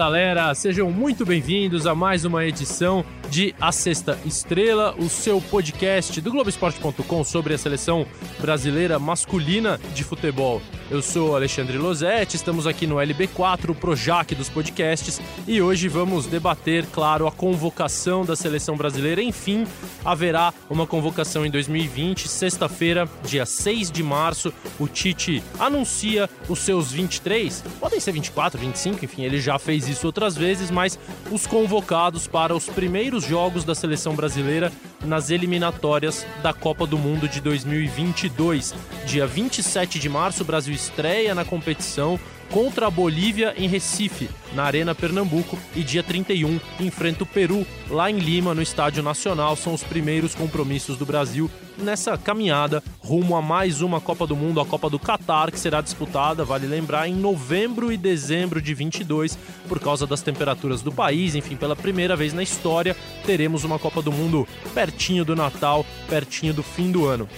Galera, sejam muito bem-vindos a mais uma edição de A Sexta Estrela, o seu podcast do Globoesporte.com sobre a seleção brasileira masculina de futebol. Eu sou Alexandre Losetti, estamos aqui no LB4, o Projac dos podcasts, e hoje vamos debater, claro, a convocação da seleção brasileira. Enfim, haverá uma convocação em 2020, sexta-feira, dia 6 de março. O Tite anuncia os seus 23, podem ser 24, 25, enfim, ele já fez isso outras vezes, mas os convocados para os primeiros jogos da seleção brasileira nas eliminatórias da Copa do Mundo de 2022. Dia 27 de março, o Brasil estreia na competição contra a Bolívia em Recife, na Arena Pernambuco, e dia 31 enfrenta o Peru, lá em Lima, no Estádio Nacional. São os primeiros compromissos do Brasil nessa caminhada rumo a mais uma Copa do Mundo, a Copa do Catar, que será disputada, vale lembrar, em novembro e dezembro de 22, por causa das temperaturas do país. Enfim, pela primeira vez na história, teremos uma Copa do Mundo pertinho do Natal, pertinho do fim do ano.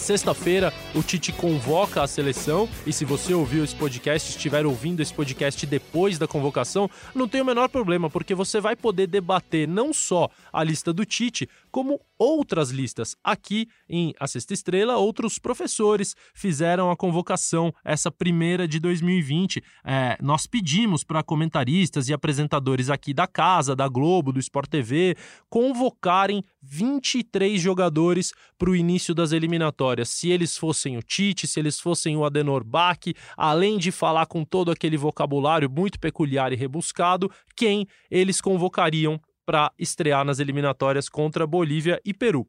Sexta-feira, o Tite convoca a seleção. E se você ouviu esse podcast, estiver ouvindo esse podcast depois da convocação, não tem o menor problema, porque você vai poder debater não só a lista do Tite, como outras listas. Aqui em A Sexta Estrela, outros professores fizeram a convocação, essa primeira de 2020. É, nós pedimos para comentaristas e apresentadores aqui da casa, da Globo, do Sport TV, convocarem 23 jogadores para o início das eliminatórias. Se eles fossem o Tite, se eles fossem o Adenor Bach, além de falar com todo aquele vocabulário muito peculiar e rebuscado, quem eles convocariam para estrear nas eliminatórias contra Bolívia e Peru.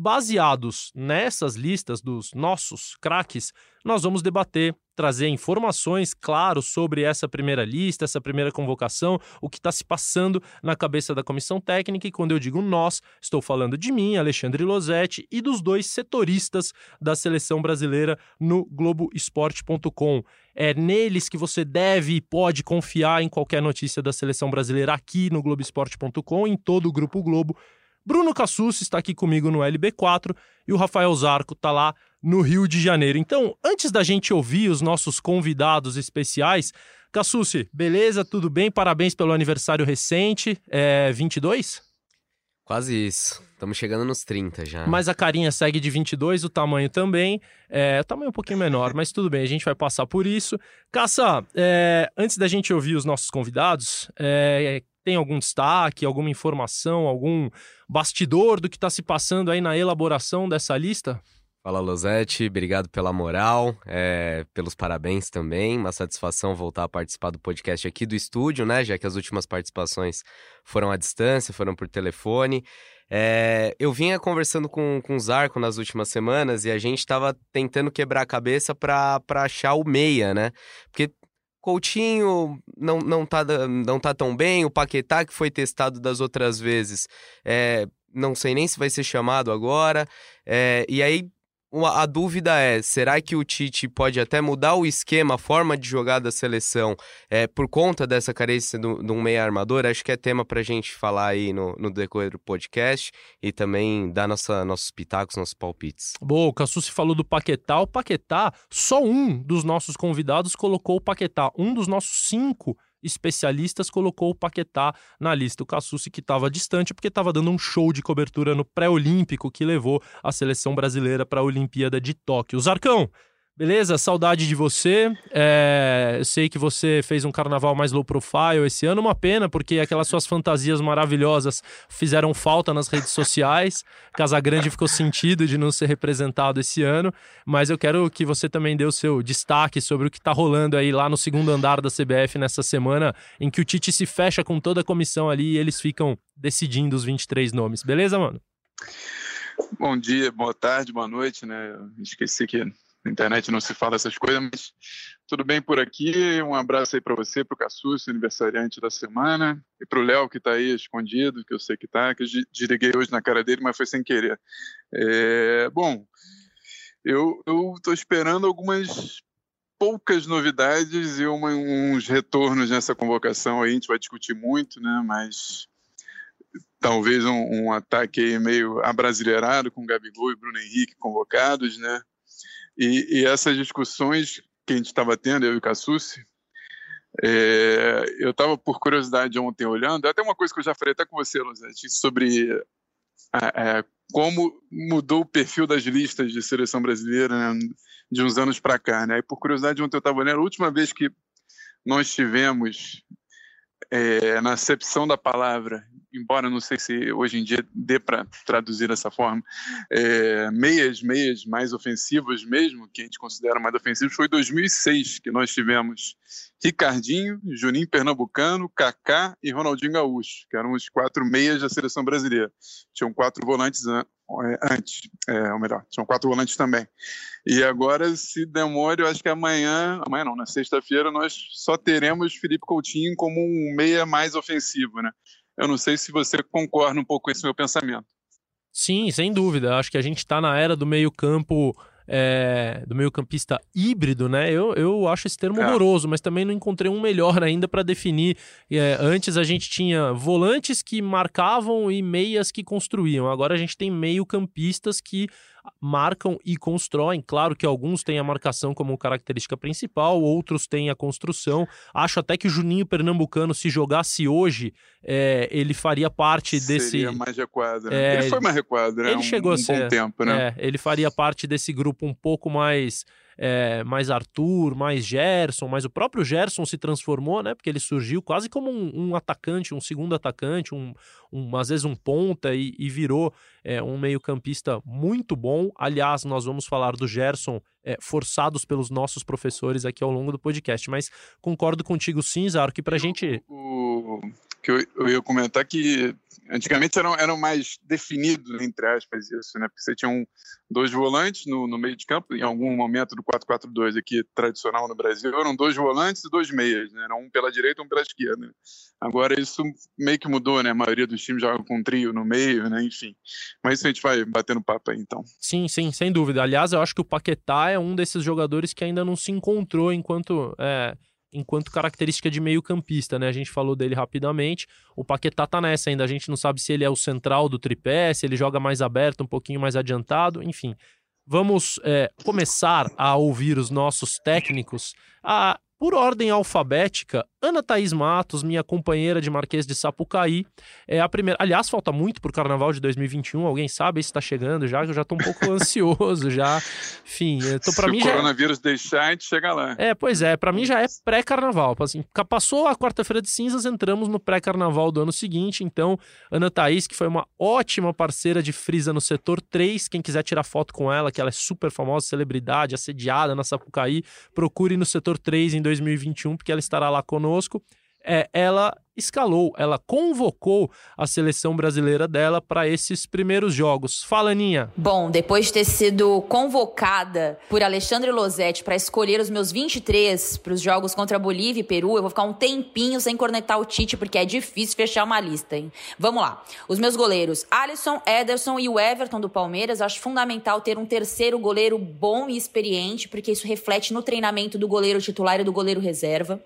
Baseados nessas listas dos nossos craques, nós vamos debater, trazer informações, claro, sobre essa primeira lista, essa primeira convocação, o que está se passando na cabeça da comissão técnica. E quando eu digo nós, estou falando de mim, Alexandre Losetti, e dos dois setoristas da seleção brasileira no Globoesporte.com. É neles que você deve e pode confiar em qualquer notícia da seleção brasileira aqui no Globoesporte.com, em todo o Grupo Globo Bruno Cassus está aqui comigo no LB4 e o Rafael Zarco está lá no Rio de Janeiro. Então, antes da gente ouvir os nossos convidados especiais, Cassucci, beleza? Tudo bem? Parabéns pelo aniversário recente. É 22? Quase isso. Estamos chegando nos 30 já. Mas a carinha segue de 22, o tamanho também. É, o tamanho é um pouquinho menor, mas tudo bem, a gente vai passar por isso. Caça, é, antes da gente ouvir os nossos convidados, é, tem algum destaque, alguma informação, algum bastidor do que está se passando aí na elaboração dessa lista? Fala, Losetti, obrigado pela moral, é, pelos parabéns também. Uma satisfação voltar a participar do podcast aqui do estúdio, né? Já que as últimas participações foram à distância, foram por telefone. É, eu vinha conversando com, com o Zarco nas últimas semanas e a gente estava tentando quebrar a cabeça para achar o meia, né? Porque Coutinho não, não, tá, não tá tão bem, o Paquetá, que foi testado das outras vezes, é, não sei nem se vai ser chamado agora. É, e aí a dúvida é: será que o Tite pode até mudar o esquema, a forma de jogar da seleção é, por conta dessa carência de um meia armador? Acho que é tema para a gente falar aí no, no decorrer do podcast e também dar nossa, nossos pitacos, nossos palpites. Boa, o Cassucci falou do Paquetá. O Paquetá, só um dos nossos convidados colocou o Paquetá. Um dos nossos cinco especialistas colocou o Paquetá na lista. O Cassucci que estava distante porque estava dando um show de cobertura no pré-olímpico que levou a seleção brasileira para a Olimpíada de Tóquio. Zarcão, Beleza? Saudade de você. É, sei que você fez um carnaval mais low profile esse ano. Uma pena, porque aquelas suas fantasias maravilhosas fizeram falta nas redes sociais. Casagrande ficou sentido de não ser representado esse ano. Mas eu quero que você também dê o seu destaque sobre o que está rolando aí lá no segundo andar da CBF nessa semana, em que o Tite se fecha com toda a comissão ali e eles ficam decidindo os 23 nomes. Beleza, mano? Bom dia, boa tarde, boa noite, né? esqueci que na internet não se fala essas coisas, mas tudo bem por aqui. Um abraço aí para você, para o Cassus, aniversariante da semana, e para o Léo, que está aí escondido, que eu sei que está, que eu desliguei hoje na cara dele, mas foi sem querer. É, bom, eu estou esperando algumas poucas novidades e uma, uns retornos nessa convocação aí, a gente vai discutir muito, né, mas talvez um, um ataque meio abrasileirado com Gabigol e Bruno Henrique convocados, né, e, e essas discussões que a gente estava tendo, eu e o Cassucci, É, eu estava, por curiosidade, ontem olhando, até uma coisa que eu já falei até com você, Luzete, sobre é, como mudou o perfil das listas de seleção brasileira né, de uns anos para cá. Né? E por curiosidade, ontem eu estava olhando, a última vez que nós tivemos, é, na acepção da palavra, embora não sei se hoje em dia dê para traduzir dessa forma, é, meias, meias mais ofensivas mesmo, que a gente considera mais ofensivos, foi 2006 que nós tivemos Ricardinho, Juninho Pernambucano, Kaká e Ronaldinho Gaúcho, que eram os quatro meias da seleção brasileira. Tinham quatro volantes é, antes, é, ou melhor, tinham quatro volantes também. E agora, se demora, eu acho que amanhã, amanhã não, na sexta-feira, nós só teremos Felipe Coutinho como um meia mais ofensivo, né? Eu não sei se você concorda um pouco com esse meu pensamento. Sim, sem dúvida. Acho que a gente está na era do meio-campo. É, do meio-campista híbrido, né? Eu, eu acho esse termo é. horroroso, mas também não encontrei um melhor ainda para definir. É, antes a gente tinha volantes que marcavam e meias que construíam. Agora a gente tem meio-campistas que marcam e constroem. Claro que alguns têm a marcação como característica principal, outros têm a construção. Acho até que o Juninho Pernambucano, se jogasse hoje, é, ele faria parte desse. Seria mais requadro. Né? É, ele foi mais requadro, né? Ele chegou um, a ser. bom tempo, né? É, ele faria parte desse grupo um pouco mais é, mais Arthur, mais Gerson, mas o próprio Gerson se transformou, né? Porque ele surgiu quase como um, um atacante, um segundo atacante, um, um, às vezes um ponta e, e virou é, um meio-campista muito bom. Aliás, nós vamos falar do Gerson é, forçados pelos nossos professores aqui ao longo do podcast, mas concordo contigo sim, Zaro, que pra gente. O, que eu, eu ia comentar que antigamente eram, eram mais definidos, entre aspas, isso, né? Porque você tinha um, dois volantes no, no meio de campo, em algum momento do 4-4-2 aqui tradicional no Brasil, eram dois volantes e dois meias, né? Era um pela direita e um pela esquerda. Agora isso meio que mudou, né? A maioria dos times joga com um trio no meio, né? Enfim. Mas isso a gente vai batendo papo aí, então. Sim, sim, sem dúvida. Aliás, eu acho que o Paquetá é um desses jogadores que ainda não se encontrou enquanto... É enquanto característica de meio-campista, né? A gente falou dele rapidamente. O Paquetá tá nessa ainda. A gente não sabe se ele é o central do tripé, se ele joga mais aberto, um pouquinho mais adiantado, enfim. Vamos é, começar a ouvir os nossos técnicos. A por ordem alfabética, Ana Thaís Matos, minha companheira de Marquês de Sapucaí, é a primeira. Aliás, falta muito para o Carnaval de 2021. Alguém sabe se está chegando já? Eu já estou um pouco ansioso já. Enfim, tô para mim já. Se o coronavírus deixar, a gente chega lá. É, pois é. Para mim já é pré-Carnaval. Assim, passou a quarta-feira de cinzas, entramos no pré-Carnaval do ano seguinte. Então, Ana Thaís, que foi uma ótima parceira de Frisa no setor 3. Quem quiser tirar foto com ela, que ela é super famosa, celebridade, assediada na Sapucaí, procure no setor 3 em 2021, porque ela estará lá conosco. É, ela escalou, ela convocou a seleção brasileira dela para esses primeiros jogos. Fala, Aninha. Bom, depois de ter sido convocada por Alexandre Losetti para escolher os meus 23 para os jogos contra Bolívia e Peru, eu vou ficar um tempinho sem cornetar o Tite, porque é difícil fechar uma lista, hein? Vamos lá. Os meus goleiros, Alisson, Ederson e o Everton do Palmeiras. Acho fundamental ter um terceiro goleiro bom e experiente, porque isso reflete no treinamento do goleiro titular e do goleiro reserva.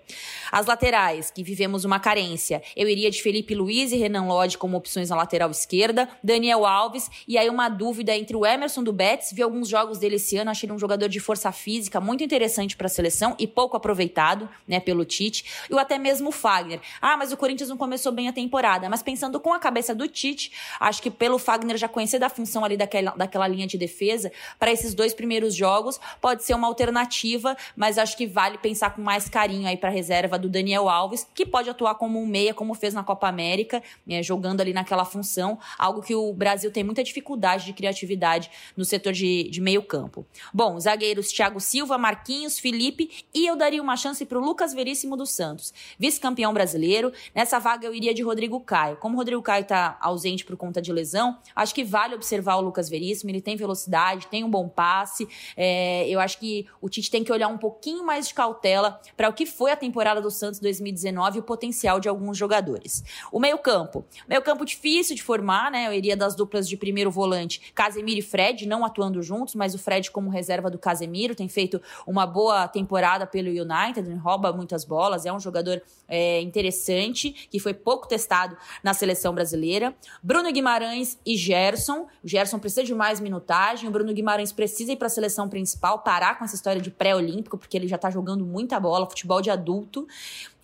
As laterais, que vivemos uma carência eu iria de Felipe Luiz e Renan Lodge como opções na lateral esquerda, Daniel Alves, e aí uma dúvida entre o Emerson do Betis, vi alguns jogos dele esse ano, achei ele um jogador de força física muito interessante para a seleção e pouco aproveitado, né, pelo Tite, e até mesmo o Fagner. Ah, mas o Corinthians não começou bem a temporada, mas pensando com a cabeça do Tite, acho que pelo Fagner já conhecer da função ali daquela, daquela linha de defesa, para esses dois primeiros jogos, pode ser uma alternativa, mas acho que vale pensar com mais carinho aí para a reserva do Daniel Alves, que pode atuar como um meia, como fez na Copa América, né, jogando ali naquela função, algo que o Brasil tem muita dificuldade de criatividade no setor de, de meio campo. Bom, zagueiros Thiago Silva, Marquinhos, Felipe e eu daria uma chance para o Lucas Veríssimo dos Santos, vice-campeão brasileiro. Nessa vaga eu iria de Rodrigo Caio. Como o Rodrigo Caio está ausente por conta de lesão, acho que vale observar o Lucas Veríssimo. Ele tem velocidade, tem um bom passe. É, eu acho que o Tite tem que olhar um pouquinho mais de cautela para o que foi a temporada do Santos 2019 e o potencial de alguns jogadores. O meio-campo. Meio-campo difícil de formar, né? Eu iria das duplas de primeiro volante, Casemiro e Fred, não atuando juntos, mas o Fred como reserva do Casemiro, tem feito uma boa temporada pelo United, rouba muitas bolas, é um jogador é, interessante, que foi pouco testado na seleção brasileira. Bruno Guimarães e Gerson. O Gerson precisa de mais minutagem, o Bruno Guimarães precisa ir para a seleção principal, parar com essa história de pré-olímpico, porque ele já está jogando muita bola, futebol de adulto.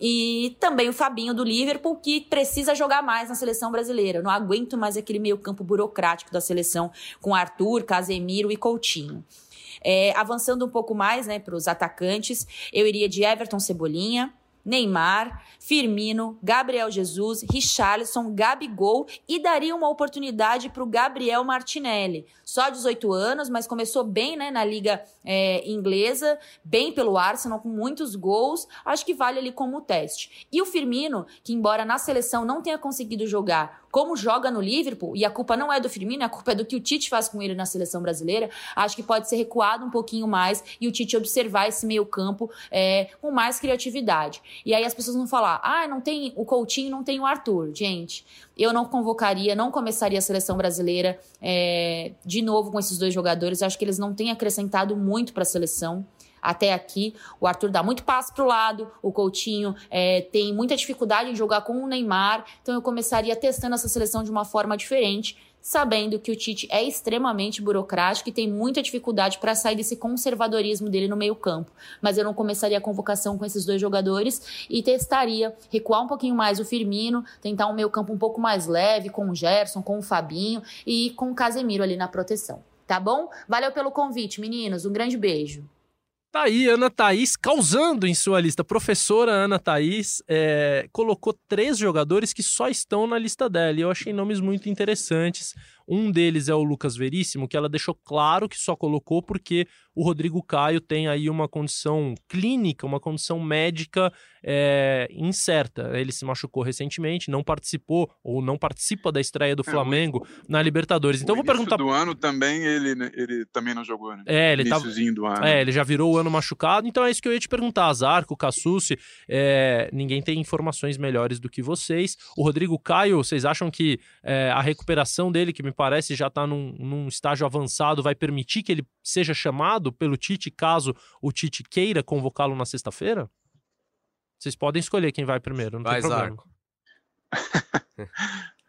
E também o Fabinho do Liverpool, que precisa jogar mais na seleção brasileira. Eu não aguento mais aquele meio-campo burocrático da seleção com Arthur, Casemiro e Coutinho. É, avançando um pouco mais né, para os atacantes, eu iria de Everton Cebolinha, Neymar, Firmino, Gabriel Jesus, Richarlison, Gabigol e daria uma oportunidade para o Gabriel Martinelli. Só 18 anos, mas começou bem né, na liga é, inglesa, bem pelo Arsenal, com muitos gols. Acho que vale ali como teste. E o Firmino, que embora na seleção não tenha conseguido jogar como joga no Liverpool, e a culpa não é do Firmino, a culpa é do que o Tite faz com ele na seleção brasileira, acho que pode ser recuado um pouquinho mais e o Tite observar esse meio campo é, com mais criatividade. E aí as pessoas vão falar, ah, não tem o Coutinho, não tem o Arthur. Gente, eu não convocaria, não começaria a seleção brasileira é, de novo com esses dois jogadores, acho que eles não têm acrescentado muito para a seleção até aqui. O Arthur dá muito passo para o lado, o Coutinho é, tem muita dificuldade em jogar com o Neymar, então eu começaria testando essa seleção de uma forma diferente, sabendo que o Tite é extremamente burocrático e tem muita dificuldade para sair desse conservadorismo dele no meio-campo. Mas eu não começaria a convocação com esses dois jogadores e testaria recuar um pouquinho mais o Firmino, tentar um meio-campo um pouco mais leve com o Gerson, com o Fabinho e com o Casemiro ali na proteção. Tá bom? Valeu pelo convite, meninos. Um grande beijo. Tá aí, Ana Thaís causando em sua lista. Professora Ana Thaís é, colocou três jogadores que só estão na lista dela. E eu achei nomes muito interessantes. Um deles é o Lucas Veríssimo, que ela deixou claro que só colocou porque o Rodrigo Caio tem aí uma condição clínica, uma condição médica é, incerta. Ele se machucou recentemente, não participou ou não participa da estreia do é, Flamengo é, na Libertadores. Então vou perguntar. do ano também ele, ele também não jogou, né? É, ele tava... do ano. É, ele já virou o ano machucado. Então é isso que eu ia te perguntar, Zarco, Cassucci. É, ninguém tem informações melhores do que vocês. O Rodrigo Caio, vocês acham que é, a recuperação dele, que me parece já está num, num estágio avançado, vai permitir que ele seja chamado pelo Tite caso o Tite queira convocá-lo na sexta-feira? Vocês podem escolher quem vai primeiro, não vai, tem problema.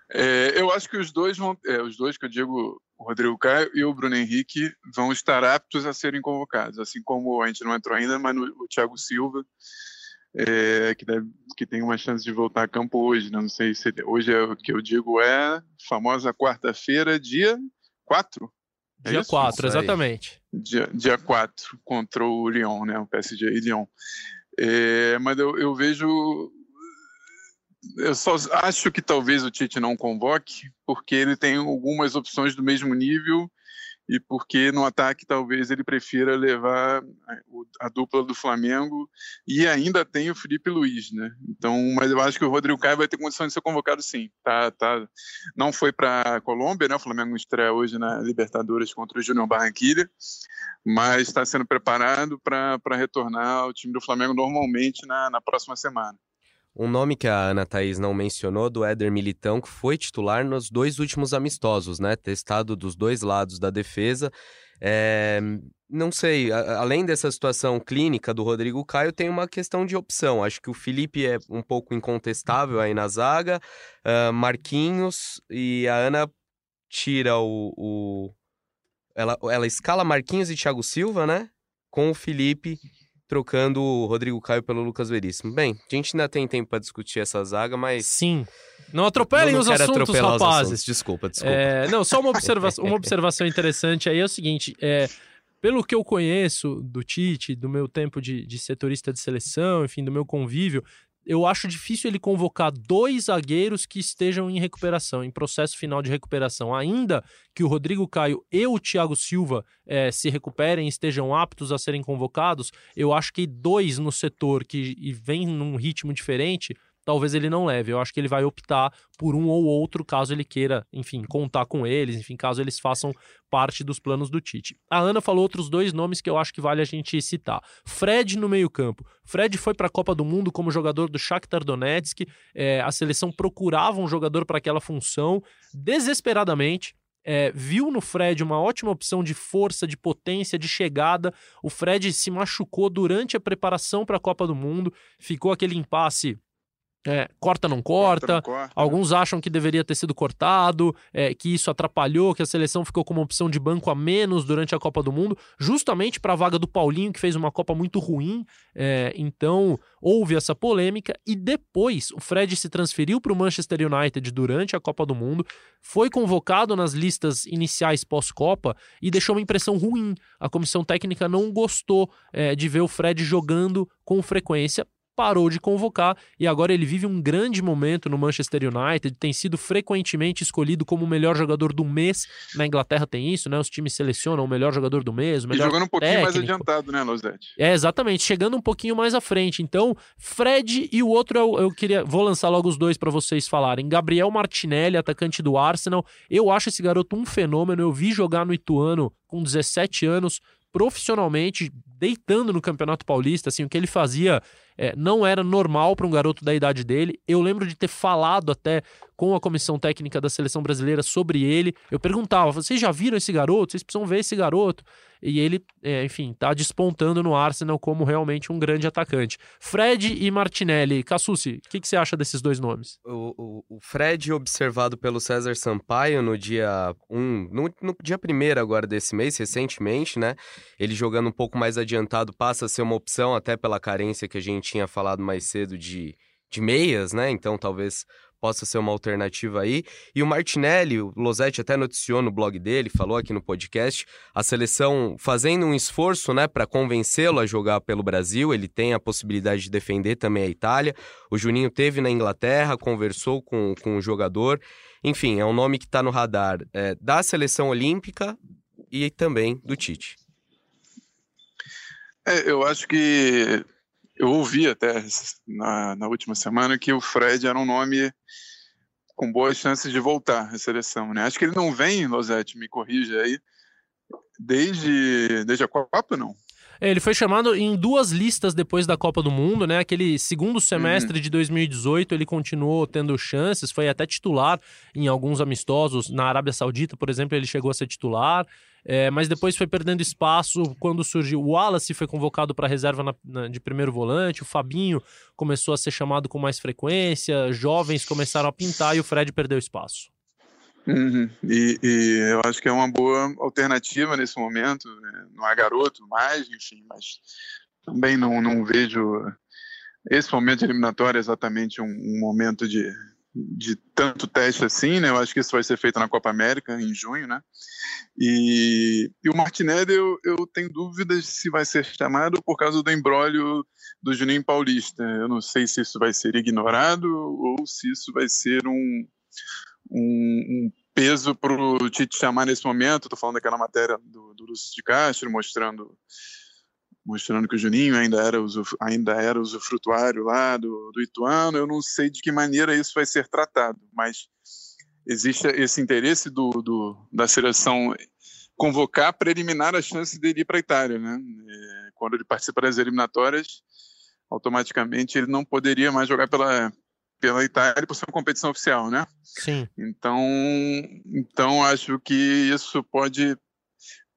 é, eu acho que os dois vão, é, os dois que eu digo, o Rodrigo Caio e o Bruno Henrique, vão estar aptos a serem convocados, assim como a gente não entrou ainda, mas no, o Thiago Silva é, que, deve, que tem uma chance de voltar a campo hoje. Né? Não sei se hoje é o que eu digo é famosa quarta-feira, dia 4. É dia 4, exatamente. Dia, dia 4, contra o Lyon, né? O PSG e Lyon. É, mas eu, eu vejo. Eu só acho que talvez o Tite não convoque, porque ele tem algumas opções do mesmo nível e porque no ataque talvez ele prefira levar a dupla do Flamengo e ainda tem o Felipe Luiz, né? Então, mas eu acho que o Rodrigo Caio vai ter condição de ser convocado sim. Tá, tá. Não foi para a Colômbia, né? O Flamengo estreia hoje na Libertadores contra o Júnior Barranquilla, mas está sendo preparado para retornar ao time do Flamengo normalmente na, na próxima semana. Um nome que a Ana Thaís não mencionou do Éder Militão, que foi titular nos dois últimos amistosos, né? Testado dos dois lados da defesa. É, não sei, a, além dessa situação clínica do Rodrigo Caio, tem uma questão de opção. Acho que o Felipe é um pouco incontestável aí na zaga, uh, Marquinhos e a Ana tira o. o... Ela, ela escala Marquinhos e Thiago Silva, né? Com o Felipe trocando o Rodrigo Caio pelo Lucas Veríssimo. Bem, a gente ainda tem tempo para discutir essa zaga, mas. Sim. Não atropelem não, os assuntos, rapazes. Os assuntos. Desculpa, desculpa. É, não, só uma observação, uma observação interessante aí é o seguinte: é, pelo que eu conheço do Tite, do meu tempo de, de setorista de seleção, enfim, do meu convívio, eu acho difícil ele convocar dois zagueiros que estejam em recuperação, em processo final de recuperação. Ainda que o Rodrigo Caio e o Thiago Silva é, se recuperem e estejam aptos a serem convocados, eu acho que dois no setor que vem num ritmo diferente talvez ele não leve. Eu acho que ele vai optar por um ou outro, caso ele queira, enfim, contar com eles, enfim, caso eles façam parte dos planos do Tite. A Ana falou outros dois nomes que eu acho que vale a gente citar. Fred no meio-campo. Fred foi para a Copa do Mundo como jogador do Shakhtar Donetsk. É, a seleção procurava um jogador para aquela função desesperadamente. É, viu no Fred uma ótima opção de força, de potência, de chegada. O Fred se machucou durante a preparação para a Copa do Mundo, ficou aquele impasse é, corta não corta. corta, não corta? Alguns acham que deveria ter sido cortado, é, que isso atrapalhou, que a seleção ficou com uma opção de banco a menos durante a Copa do Mundo, justamente para a vaga do Paulinho, que fez uma Copa muito ruim. É, então, houve essa polêmica e depois o Fred se transferiu para o Manchester United durante a Copa do Mundo, foi convocado nas listas iniciais pós-Copa e deixou uma impressão ruim. A comissão técnica não gostou é, de ver o Fred jogando com frequência parou de convocar e agora ele vive um grande momento no Manchester United, tem sido frequentemente escolhido como o melhor jogador do mês. Na Inglaterra tem isso, né? Os times selecionam o melhor jogador do mês, o melhor E jogando um pouquinho técnico. mais adiantado, né, Lozete? É, exatamente, chegando um pouquinho mais à frente. Então, Fred e o outro eu, eu queria, vou lançar logo os dois para vocês falarem. Gabriel Martinelli, atacante do Arsenal. Eu acho esse garoto um fenômeno. Eu vi jogar no Ituano com 17 anos, profissionalmente, deitando no Campeonato Paulista, assim, o que ele fazia é, não era normal para um garoto da idade dele. Eu lembro de ter falado até com a comissão técnica da seleção brasileira sobre ele. Eu perguntava: vocês já viram esse garoto? Vocês precisam ver esse garoto. E ele, é, enfim, tá despontando no Arsenal como realmente um grande atacante. Fred e Martinelli. Cassucci, o que, que, você acha desses dois nomes? O, o, o, Fred, observado pelo César Sampaio no dia 1, um, no, no dia 1 agora desse mês, recentemente, né? Ele jogando um pouco mais adiantado passa a ser uma opção, até pela carência que a gente tinha falado mais cedo de, de meias, né? Então talvez possa ser uma alternativa aí. E o Martinelli, o Losetti até noticiou no blog dele, falou aqui no podcast, a seleção fazendo um esforço, né, para convencê-lo a jogar pelo Brasil. Ele tem a possibilidade de defender também a Itália. O Juninho teve na Inglaterra, conversou com, com o jogador. Enfim, é um nome que está no radar é, da seleção olímpica e também do Tite. É, eu acho que eu ouvi até na, na última semana que o Fred era um nome com boas chances de voltar à seleção, né? Acho que ele não vem, Losetti, me corrija aí, desde, desde a Copa, não? É, ele foi chamado em duas listas depois da Copa do Mundo, né? Aquele segundo semestre uhum. de 2018, ele continuou tendo chances, foi até titular em alguns amistosos. Na Arábia Saudita, por exemplo, ele chegou a ser titular. É, mas depois foi perdendo espaço quando surgiu. O Wallace foi convocado para reserva na, na, de primeiro volante, o Fabinho começou a ser chamado com mais frequência, jovens começaram a pintar e o Fred perdeu espaço. Uhum. E, e, eu acho que é uma boa alternativa nesse momento. Né? Não é garoto mais, enfim, mas também não, não vejo esse momento eliminatório exatamente um, um momento de, de tanto teste assim, né? Eu acho que isso vai ser feito na Copa América em junho, né? E, e o Martinelli, eu, eu tenho dúvidas se vai ser chamado por causa do embrólio do Juninho Paulista. Eu não sei se isso vai ser ignorado ou se isso vai ser um, um, um peso para o Tite chamar nesse momento. Estou falando daquela matéria do, do Lúcio de Castro mostrando mostrando que o Juninho ainda era, usuf, ainda era usufrutuário lá do, do Ituano. Eu não sei de que maneira isso vai ser tratado, mas existe esse interesse do, do da seleção convocar para eliminar a chance dele ir para a Itália. Né? Quando ele participa das eliminatórias, automaticamente ele não poderia mais jogar pela, pela Itália por ser uma competição oficial, né? Sim. Então, então acho que isso pode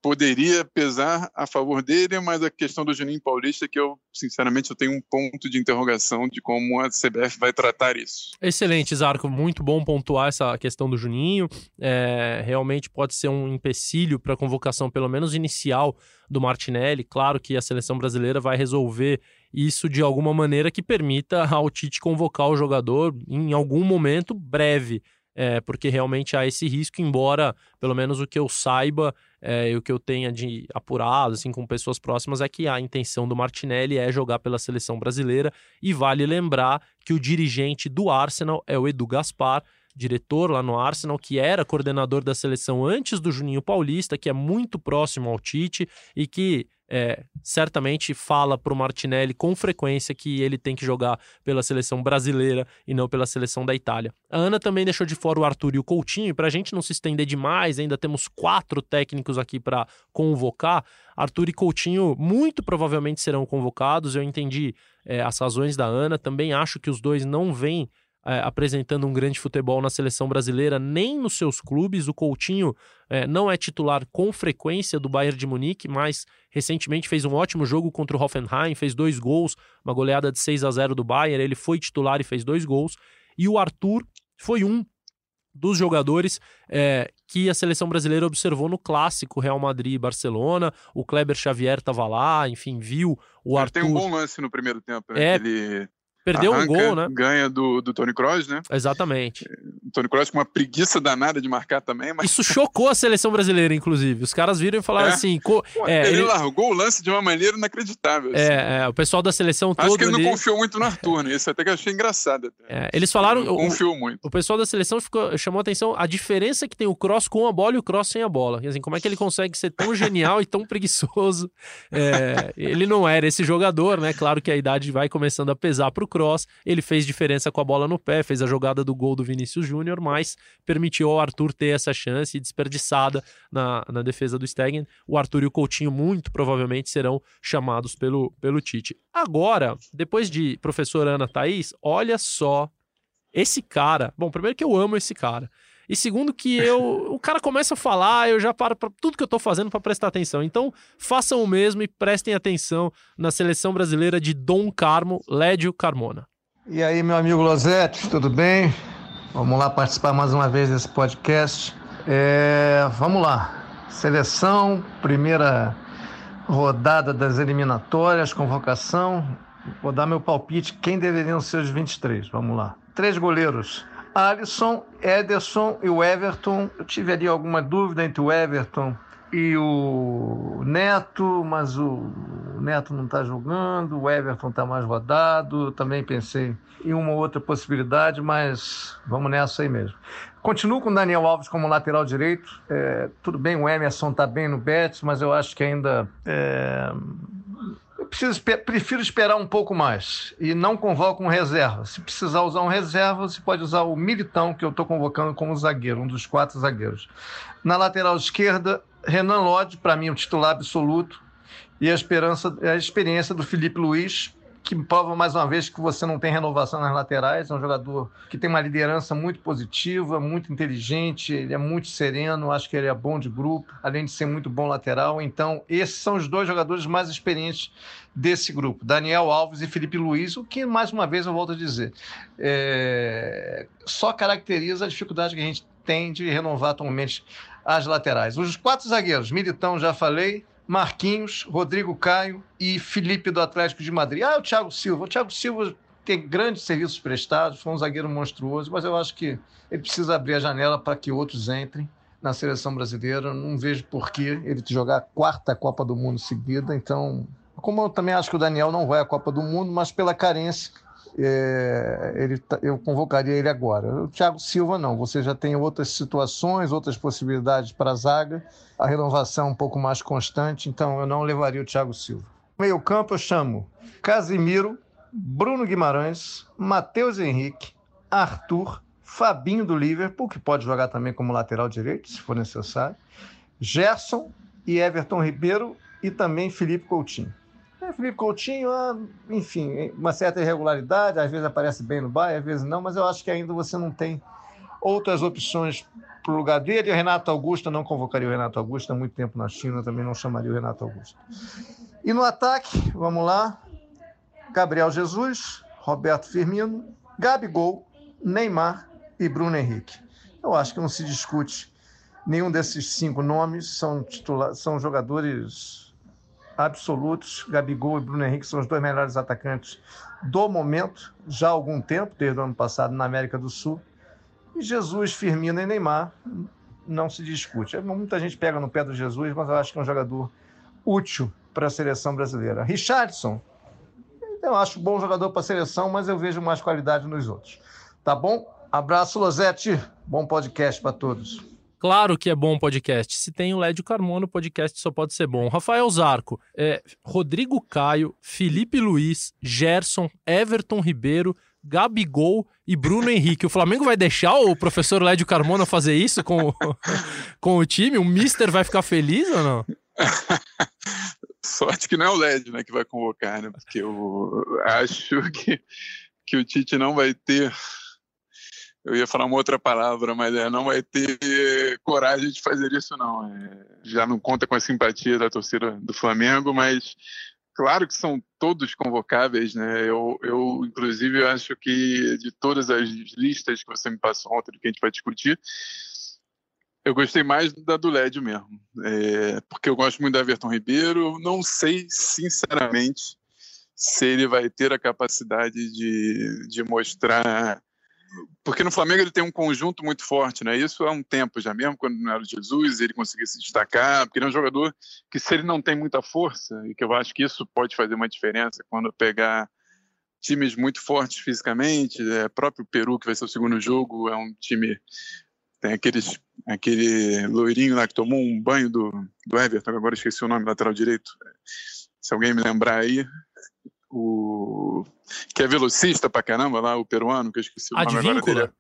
poderia pesar a favor dele, mas a questão do Juninho Paulista que eu, sinceramente, eu tenho um ponto de interrogação de como a CBF vai tratar isso. Excelente, Zarco. Muito bom pontuar essa questão do Juninho. É, realmente pode ser um empecilho para a convocação, pelo menos inicial, do Martinelli. Claro que a seleção brasileira vai resolver isso de alguma maneira que permita ao Tite convocar o jogador em algum momento breve é, porque realmente há esse risco, embora, pelo menos o que eu saiba é, e o que eu tenha de apurado, assim, com pessoas próximas, é que a intenção do Martinelli é jogar pela seleção brasileira, e vale lembrar que o dirigente do Arsenal é o Edu Gaspar, diretor lá no Arsenal, que era coordenador da seleção antes do Juninho Paulista, que é muito próximo ao Tite e que é, certamente fala para o Martinelli com frequência que ele tem que jogar pela seleção brasileira e não pela seleção da Itália. A Ana também deixou de fora o Arthur e o Coutinho, e para a gente não se estender demais, ainda temos quatro técnicos aqui para convocar. Arthur e Coutinho muito provavelmente serão convocados. Eu entendi é, as razões da Ana, também acho que os dois não vêm é, apresentando um grande futebol na seleção brasileira, nem nos seus clubes. O Coutinho é, não é titular com frequência do Bayern de Munique, mas recentemente fez um ótimo jogo contra o Hoffenheim, fez dois gols, uma goleada de 6 a 0 do Bayern. Ele foi titular e fez dois gols. E o Arthur foi um dos jogadores é, que a seleção brasileira observou no clássico Real Madrid e Barcelona. O Kleber Xavier estava lá, enfim, viu o Arthur. Ele tem um bom lance no primeiro tempo, né? É, ele Perdeu Arranca, um gol, né? Ganha do, do Tony Kroos, né? Exatamente. O Tony Kroos com uma preguiça danada de marcar também. Mas... Isso chocou a seleção brasileira, inclusive. Os caras viram e falaram é. assim. Co... Pô, é, ele, ele, largou o lance de uma maneira inacreditável. Assim. É, é, o pessoal da seleção Acho todo. que ele ali... não confiou muito no Arthur, né? Isso até que eu achei engraçado. É, eles falaram. Ele confiou muito. O pessoal da seleção ficou, chamou a atenção a diferença que tem o Cross com a bola e o Cross sem a bola. Assim, como é que ele consegue ser tão genial e tão preguiçoso? É, ele não era esse jogador, né? Claro que a idade vai começando a pesar pro Cross. Ele fez diferença com a bola no pé, fez a jogada do gol do Vinícius Júnior, mas permitiu ao Arthur ter essa chance desperdiçada na, na defesa do Stegen. O Arthur e o Coutinho muito provavelmente serão chamados pelo, pelo Tite. Agora, depois de professora Ana Thaís, olha só esse cara. Bom, primeiro que eu amo esse cara. E segundo que eu, o cara começa a falar, eu já paro para tudo que eu estou fazendo para prestar atenção. Então, façam o mesmo e prestem atenção na seleção brasileira de Dom Carmo, Lédio Carmona. E aí, meu amigo Losetti, tudo bem? Vamos lá participar mais uma vez desse podcast. É, vamos lá. Seleção, primeira rodada das eliminatórias, convocação. Vou dar meu palpite. Quem deveriam ser os 23? Vamos lá. Três goleiros: Alisson, Ederson e o Everton. Eu tive ali alguma dúvida entre o Everton e o Neto, mas o Neto não está jogando, o Everton está mais rodado. Também pensei em uma outra possibilidade, mas vamos nessa aí mesmo. Continuo com o Daniel Alves como lateral direito. É, tudo bem, o Emerson está bem no Betis, mas eu acho que ainda. É... Preciso, prefiro esperar um pouco mais e não convoco um reserva. Se precisar usar um reserva, você pode usar o Militão, que eu estou convocando como zagueiro, um dos quatro zagueiros. Na lateral esquerda, Renan Lodge, para mim, o titular absoluto, e a, esperança, a experiência do Felipe Luiz, que prova mais uma vez que você não tem renovação nas laterais. É um jogador que tem uma liderança muito positiva, muito inteligente, ele é muito sereno, acho que ele é bom de grupo, além de ser muito bom lateral. Então, esses são os dois jogadores mais experientes desse grupo, Daniel Alves e Felipe Luiz, o que, mais uma vez, eu volto a dizer, é... só caracteriza a dificuldade que a gente tem de renovar atualmente as laterais. Os quatro zagueiros, Militão, já falei, Marquinhos, Rodrigo Caio e Felipe do Atlético de Madrid. Ah, o Thiago Silva. O Thiago Silva tem grandes serviços prestados, foi um zagueiro monstruoso, mas eu acho que ele precisa abrir a janela para que outros entrem na seleção brasileira. Não vejo por que ele jogar a quarta Copa do Mundo seguida. Então, como eu também acho que o Daniel não vai à Copa do Mundo, mas pela carência é, ele, tá, eu convocaria ele agora. O Thiago Silva não, você já tem outras situações, outras possibilidades para a zaga, a renovação é um pouco mais constante, então eu não levaria o Thiago Silva. Meio campo eu chamo Casimiro, Bruno Guimarães, Matheus Henrique, Arthur, Fabinho do Liverpool, que pode jogar também como lateral direito, se for necessário, Gerson e Everton Ribeiro e também Felipe Coutinho. É, Felipe Coutinho, ah, enfim, uma certa irregularidade, às vezes aparece bem no Bahia, às vezes não, mas eu acho que ainda você não tem outras opções para o lugar dele. O Renato Augusto, não convocaria o Renato Augusto, há muito tempo na China, também não chamaria o Renato Augusto. E no ataque, vamos lá, Gabriel Jesus, Roberto Firmino, Gabigol, Neymar e Bruno Henrique. Eu acho que não se discute nenhum desses cinco nomes, são, titula são jogadores absolutos. Gabigol e Bruno Henrique são os dois melhores atacantes do momento, já há algum tempo, desde o ano passado na América do Sul. E Jesus, Firmino e Neymar não se discute. Muita gente pega no pé do Jesus, mas eu acho que é um jogador útil para a seleção brasileira. Richardson, eu acho bom jogador para a seleção, mas eu vejo mais qualidade nos outros. Tá bom? Abraço, Losete. Bom podcast para todos. Claro que é bom podcast. Se tem o Lédio Carmona, o podcast só pode ser bom. Rafael Zarco, é, Rodrigo Caio, Felipe Luiz, Gerson, Everton Ribeiro, Gabigol e Bruno Henrique. O Flamengo vai deixar o professor Lédio Carmona fazer isso com, o, com o time? O Mister vai ficar feliz ou não? Sorte que não é o LED né, que vai convocar, né? Porque eu acho que, que o Tite não vai ter eu ia falar uma outra palavra, mas é, não vai ter coragem de fazer isso, não. É, já não conta com a simpatia da torcida do Flamengo, mas claro que são todos convocáveis, né? Eu, eu inclusive, acho que de todas as listas que você me passou ontem, que a gente vai discutir, eu gostei mais da do LED mesmo, é, porque eu gosto muito da Everton Ribeiro. Não sei, sinceramente, se ele vai ter a capacidade de, de mostrar porque no Flamengo ele tem um conjunto muito forte, né? Isso há um tempo já, mesmo quando não era o Jesus, ele conseguia se destacar, porque ele é um jogador que se ele não tem muita força, e que eu acho que isso pode fazer uma diferença quando pegar times muito fortes fisicamente, é, próprio Peru, que vai ser o segundo jogo, é um time tem aqueles, aquele loirinho lá que tomou um banho do, do Everton, agora esqueci o nome, lateral direito. Se alguém me lembrar aí, o que é velocista pra caramba lá, o peruano, que eu esqueci o nome agora dele.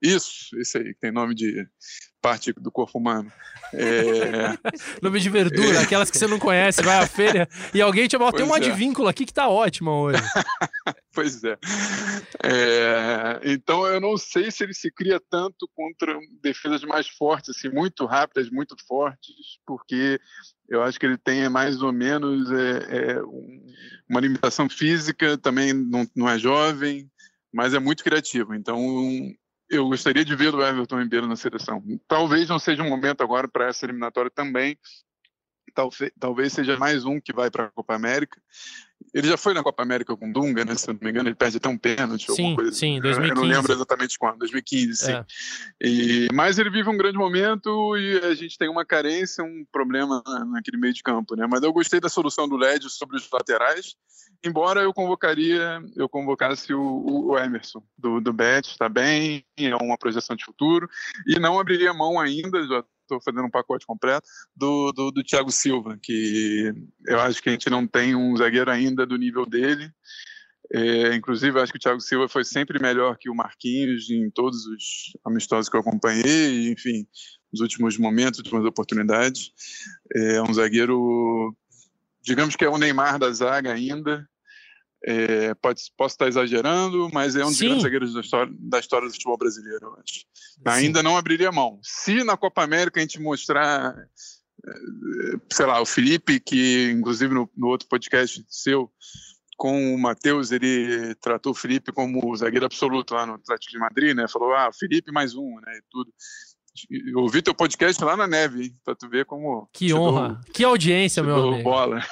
Isso, esse aí, que tem nome de parte do corpo humano. É... nome de verdura, é... aquelas que você não conhece, vai à feira e alguém te fala, tem uma é. advínculo aqui que tá ótima hoje. pois é. é. Então eu não sei se ele se cria tanto contra defesas mais fortes, assim, muito rápidas, muito fortes, porque eu acho que ele tem mais ou menos é, é, uma limitação física, também não, não, é jovem, mas é muito criativo. Então, eu gostaria de ver o Everton Ribeiro na seleção. Talvez não seja um momento agora para essa eliminatória também, talvez, talvez seja mais um que vai para a Copa América. Ele já foi na Copa América com Dunga, né? Se eu não me engano, ele perde até um pênalti. Sim, coisa. sim, 2015. Eu não lembro exatamente quando, 2015, sim. É. E, mas ele vive um grande momento e a gente tem uma carência, um problema naquele meio de campo, né? Mas eu gostei da solução do LED sobre os laterais, embora eu convocaria, eu convocasse o, o Emerson do, do Bet, está bem, é uma projeção de futuro, e não abriria mão ainda, já estou fazendo um pacote completo, do, do, do Thiago Silva, que eu acho que a gente não tem um zagueiro ainda do nível dele. É, inclusive, acho que o Thiago Silva foi sempre melhor que o Marquinhos em todos os amistosos que eu acompanhei, enfim, nos últimos momentos, últimas oportunidades. É um zagueiro, digamos que é o Neymar da zaga ainda, é, pode, posso estar exagerando, mas é um dos Sim. grandes zagueiros da história, da história do futebol brasileiro, eu acho. Ainda não abriria mão. Se na Copa América a gente mostrar, é, sei lá, o Felipe, que inclusive no, no outro podcast seu, com o Matheus, ele tratou o Felipe como zagueiro absoluto lá no Atlético de Madrid, né? Falou, ah, Felipe mais um, né? E tudo. Eu ouvi teu podcast lá na neve, hein? Pra tu ver como. Que honra. Dou, que audiência, meu amigo. bola.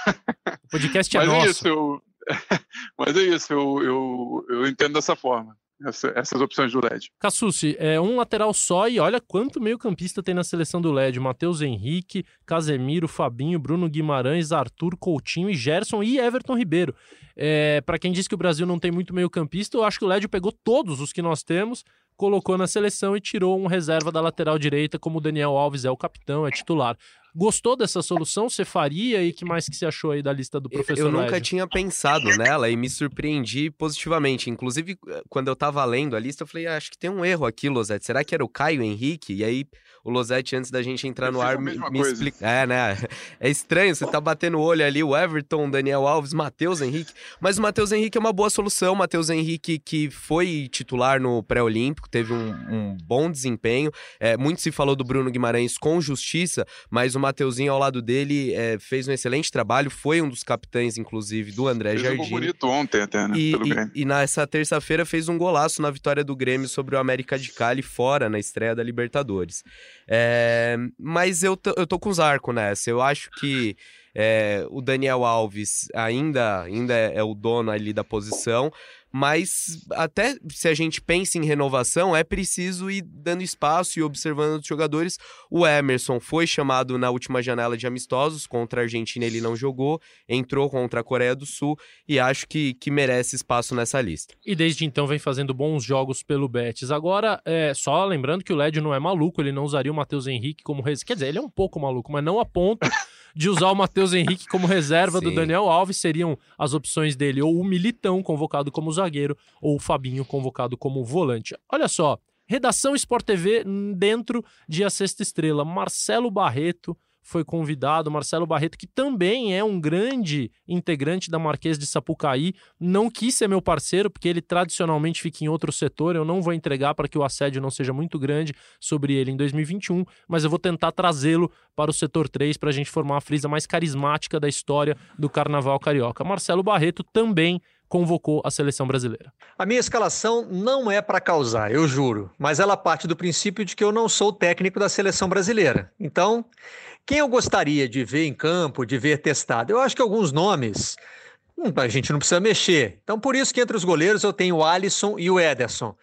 O podcast é Mas é nosso. É isso, eu, Mas é isso, eu, eu, eu entendo dessa forma. Essa, essas opções do LED. Cassucci, é um lateral só e olha quanto meio-campista tem na seleção do LED: Matheus Henrique, Casemiro, Fabinho, Bruno Guimarães, Arthur Coutinho e Gerson e Everton Ribeiro. É, para quem diz que o Brasil não tem muito meio-campista, eu acho que o LED pegou todos os que nós temos, colocou na seleção e tirou um reserva da lateral direita, como o Daniel Alves é o capitão, é titular. Gostou dessa solução? Você faria? E que mais que você achou aí da lista do professor Eu, eu nunca Lédio? tinha pensado nela e me surpreendi positivamente. Inclusive, quando eu tava lendo a lista, eu falei, ah, acho que tem um erro aqui, Losete. Será que era o Caio Henrique? E aí, o Losete, antes da gente entrar no ar, me, me explica. É, né? É estranho, você tá batendo o olho ali, o Everton, Daniel Alves, Matheus Henrique. Mas o Matheus Henrique é uma boa solução. Matheus Henrique, que foi titular no pré-olímpico, teve um, um, bom desempenho. É, muito se falou do Bruno Guimarães com justiça, mas o Mateuzinho ao lado dele é, fez um excelente trabalho, foi um dos capitães, inclusive, do André fez Jardim. Um bonito ontem até, né? E, e, e, nessa terça-feira fez um golaço na vitória do Grêmio sobre o América de Cali fora, na estreia da Libertadores. É, mas eu, eu tô com os arcos nessa. Eu acho que é, o Daniel Alves ainda, ainda é, é o dono ali da posição, mas até se a gente pensa em renovação, é preciso ir dando espaço e observando os jogadores. O Emerson foi chamado na última janela de amistosos, contra a Argentina ele não jogou, entrou contra a Coreia do Sul e acho que, que merece espaço nessa lista. E desde então vem fazendo bons jogos pelo Betis. Agora, é, só lembrando que o Led não é maluco, ele não usaria o Matheus Henrique como reserva. Quer dizer, ele é um pouco maluco, mas não a ponto de usar o Matheus Henrique como reserva Sim. do Daniel Alves. Seriam as opções dele ou o Militão convocado como zagueiro ou o Fabinho convocado como volante. Olha só, redação Sport TV dentro de A Sexta Estrela. Marcelo Barreto foi convidado, Marcelo Barreto, que também é um grande integrante da Marquês de Sapucaí, não quis ser meu parceiro, porque ele tradicionalmente fica em outro setor, eu não vou entregar para que o assédio não seja muito grande sobre ele em 2021, mas eu vou tentar trazê-lo para o setor 3 para a gente formar a frisa mais carismática da história do Carnaval Carioca. Marcelo Barreto também convocou a seleção brasileira. A minha escalação não é para causar, eu juro, mas ela parte do princípio de que eu não sou técnico da seleção brasileira. Então, quem eu gostaria de ver em campo, de ver testado? Eu acho que alguns nomes hum, a gente não precisa mexer. Então, por isso que entre os goleiros eu tenho o Alisson e o Ederson.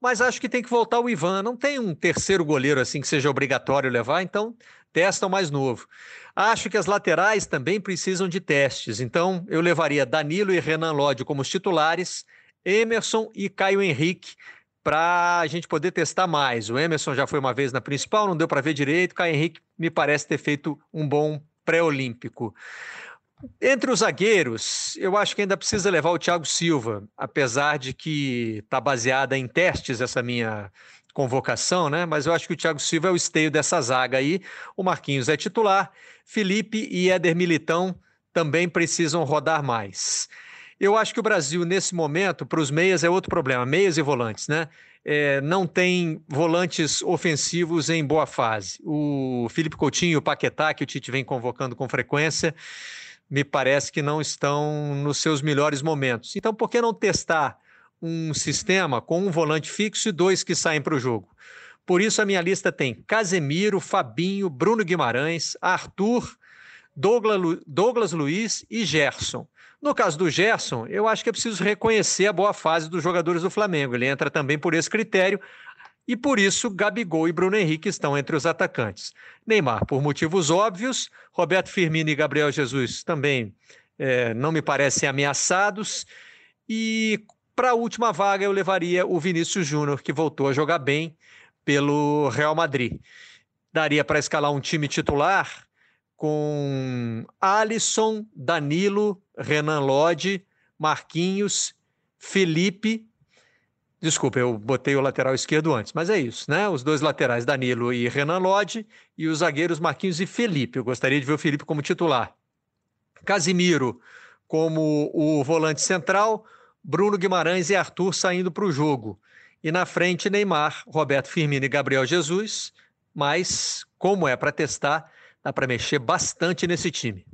Mas acho que tem que voltar o Ivan. Não tem um terceiro goleiro assim que seja obrigatório levar, então testa o mais novo. Acho que as laterais também precisam de testes. Então, eu levaria Danilo e Renan Lodge como os titulares, Emerson e Caio Henrique para a gente poder testar mais. O Emerson já foi uma vez na principal, não deu para ver direito. Caio Henrique me parece ter feito um bom pré-olímpico. Entre os zagueiros, eu acho que ainda precisa levar o Thiago Silva, apesar de que está baseada em testes essa minha convocação, né? Mas eu acho que o Thiago Silva é o esteio dessa zaga aí. O Marquinhos é titular, Felipe e Éder Militão também precisam rodar mais. Eu acho que o Brasil, nesse momento, para os meias é outro problema, meias e volantes, né? É, não tem volantes ofensivos em boa fase. O Felipe Coutinho o Paquetá, que o Tite vem convocando com frequência, me parece que não estão nos seus melhores momentos. Então, por que não testar um sistema com um volante fixo e dois que saem para o jogo? Por isso, a minha lista tem Casemiro, Fabinho, Bruno Guimarães, Arthur, Douglas, Douglas Luiz e Gerson. No caso do Gerson, eu acho que é preciso reconhecer a boa fase dos jogadores do Flamengo. Ele entra também por esse critério e por isso Gabigol e Bruno Henrique estão entre os atacantes. Neymar, por motivos óbvios, Roberto Firmino e Gabriel Jesus também é, não me parecem ameaçados. E para a última vaga eu levaria o Vinícius Júnior, que voltou a jogar bem pelo Real Madrid. Daria para escalar um time titular com Alisson, Danilo, Renan Lodge, Marquinhos, Felipe. Desculpa, eu botei o lateral esquerdo antes, mas é isso, né? Os dois laterais, Danilo e Renan Lodge, e os zagueiros Marquinhos e Felipe. Eu gostaria de ver o Felipe como titular. Casimiro como o volante central, Bruno Guimarães e Arthur saindo para o jogo. E na frente, Neymar, Roberto Firmino e Gabriel Jesus. Mas, como é para testar, dá para mexer bastante nesse time.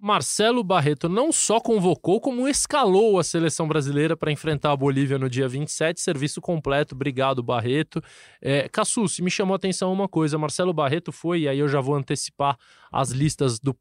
Marcelo Barreto não só convocou, como escalou a seleção brasileira para enfrentar a Bolívia no dia 27, serviço completo. Obrigado, Barreto. É, se me chamou a atenção uma coisa: Marcelo Barreto foi, e aí eu já vou antecipar as listas do.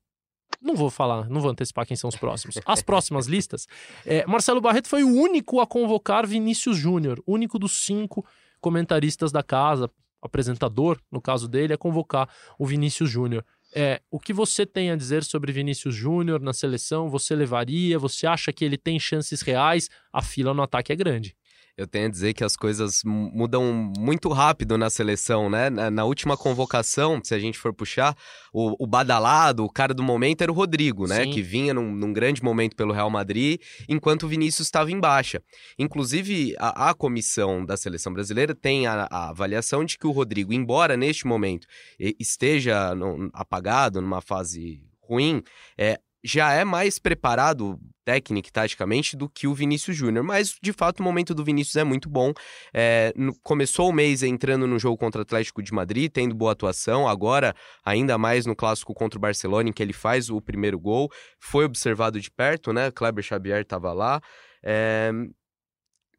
Não vou falar, não vou antecipar quem são os próximos. As próximas listas. É, Marcelo Barreto foi o único a convocar Vinícius Júnior, único dos cinco comentaristas da casa, apresentador, no caso dele, é convocar o Vinícius Júnior. É, o que você tem a dizer sobre Vinícius Júnior na seleção? Você levaria? Você acha que ele tem chances reais? A fila no ataque é grande eu tenho a dizer que as coisas mudam muito rápido na seleção, né? Na, na última convocação, se a gente for puxar, o, o, badalado, o cara do momento era o Rodrigo, né? Sim. Que vinha num, num, grande momento pelo Real Madrid, enquanto o Vinícius estava em baixa. Inclusive, a, a comissão da seleção brasileira tem a, a, avaliação de que o Rodrigo, embora neste momento esteja no, apagado, numa fase ruim, é, já é mais preparado técnica e taticamente do que o Vinícius Júnior, mas de fato o momento do Vinícius é muito bom. É, no, começou o mês entrando no jogo contra o Atlético de Madrid, tendo boa atuação, agora ainda mais no clássico contra o Barcelona, em que ele faz o primeiro gol, foi observado de perto, né? Kleber Xavier estava lá. É,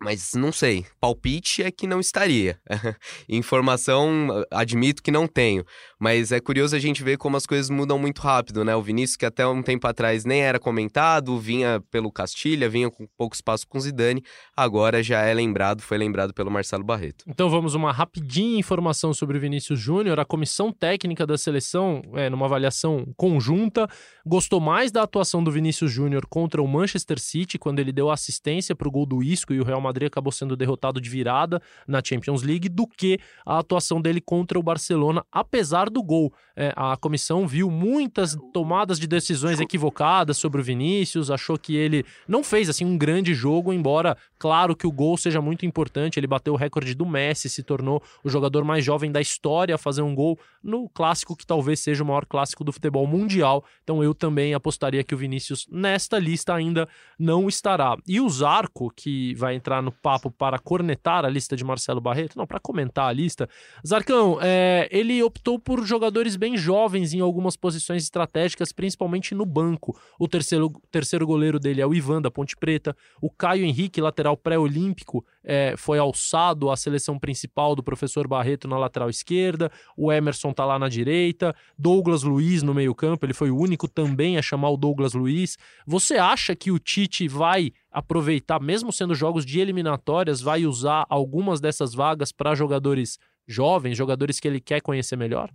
Mas não sei. Palpite é que não estaria. Informação, admito que não tenho. Mas é curioso a gente ver como as coisas mudam muito rápido, né? O Vinícius, que até um tempo atrás nem era comentado, vinha pelo Castilha, vinha com pouco espaço com Zidane, agora já é lembrado, foi lembrado pelo Marcelo Barreto. Então vamos uma rapidinha informação sobre o Vinícius Júnior. A comissão técnica da seleção, é, numa avaliação conjunta, gostou mais da atuação do Vinícius Júnior contra o Manchester City, quando ele deu assistência para o gol do Isco e o Real Madrid acabou sendo derrotado de virada na Champions League, do que a atuação dele contra o Barcelona, apesar do gol. É, a comissão viu muitas tomadas de decisões equivocadas sobre o Vinícius, achou que ele não fez assim um grande jogo, embora claro que o gol seja muito importante. Ele bateu o recorde do Messi, se tornou o jogador mais jovem da história a fazer um gol no clássico que talvez seja o maior clássico do futebol mundial. Então eu também apostaria que o Vinícius nesta lista ainda não estará. E o Zarco, que vai entrar no papo para cornetar a lista de Marcelo Barreto, não, para comentar a lista. Zarcão, é, ele optou por jogadores bem jovens em algumas posições estratégicas, principalmente no banco. O terceiro, terceiro goleiro dele é o Ivan da Ponte Preta, o Caio Henrique, lateral pré-olímpico, é, foi alçado à seleção principal do professor Barreto na lateral esquerda, o Emerson tá lá na direita, Douglas Luiz no meio-campo, ele foi o único também a chamar o Douglas Luiz. Você acha que o Tite vai aproveitar, mesmo sendo jogos de eliminatórias, vai usar algumas dessas vagas para jogadores jovens, jogadores que ele quer conhecer melhor?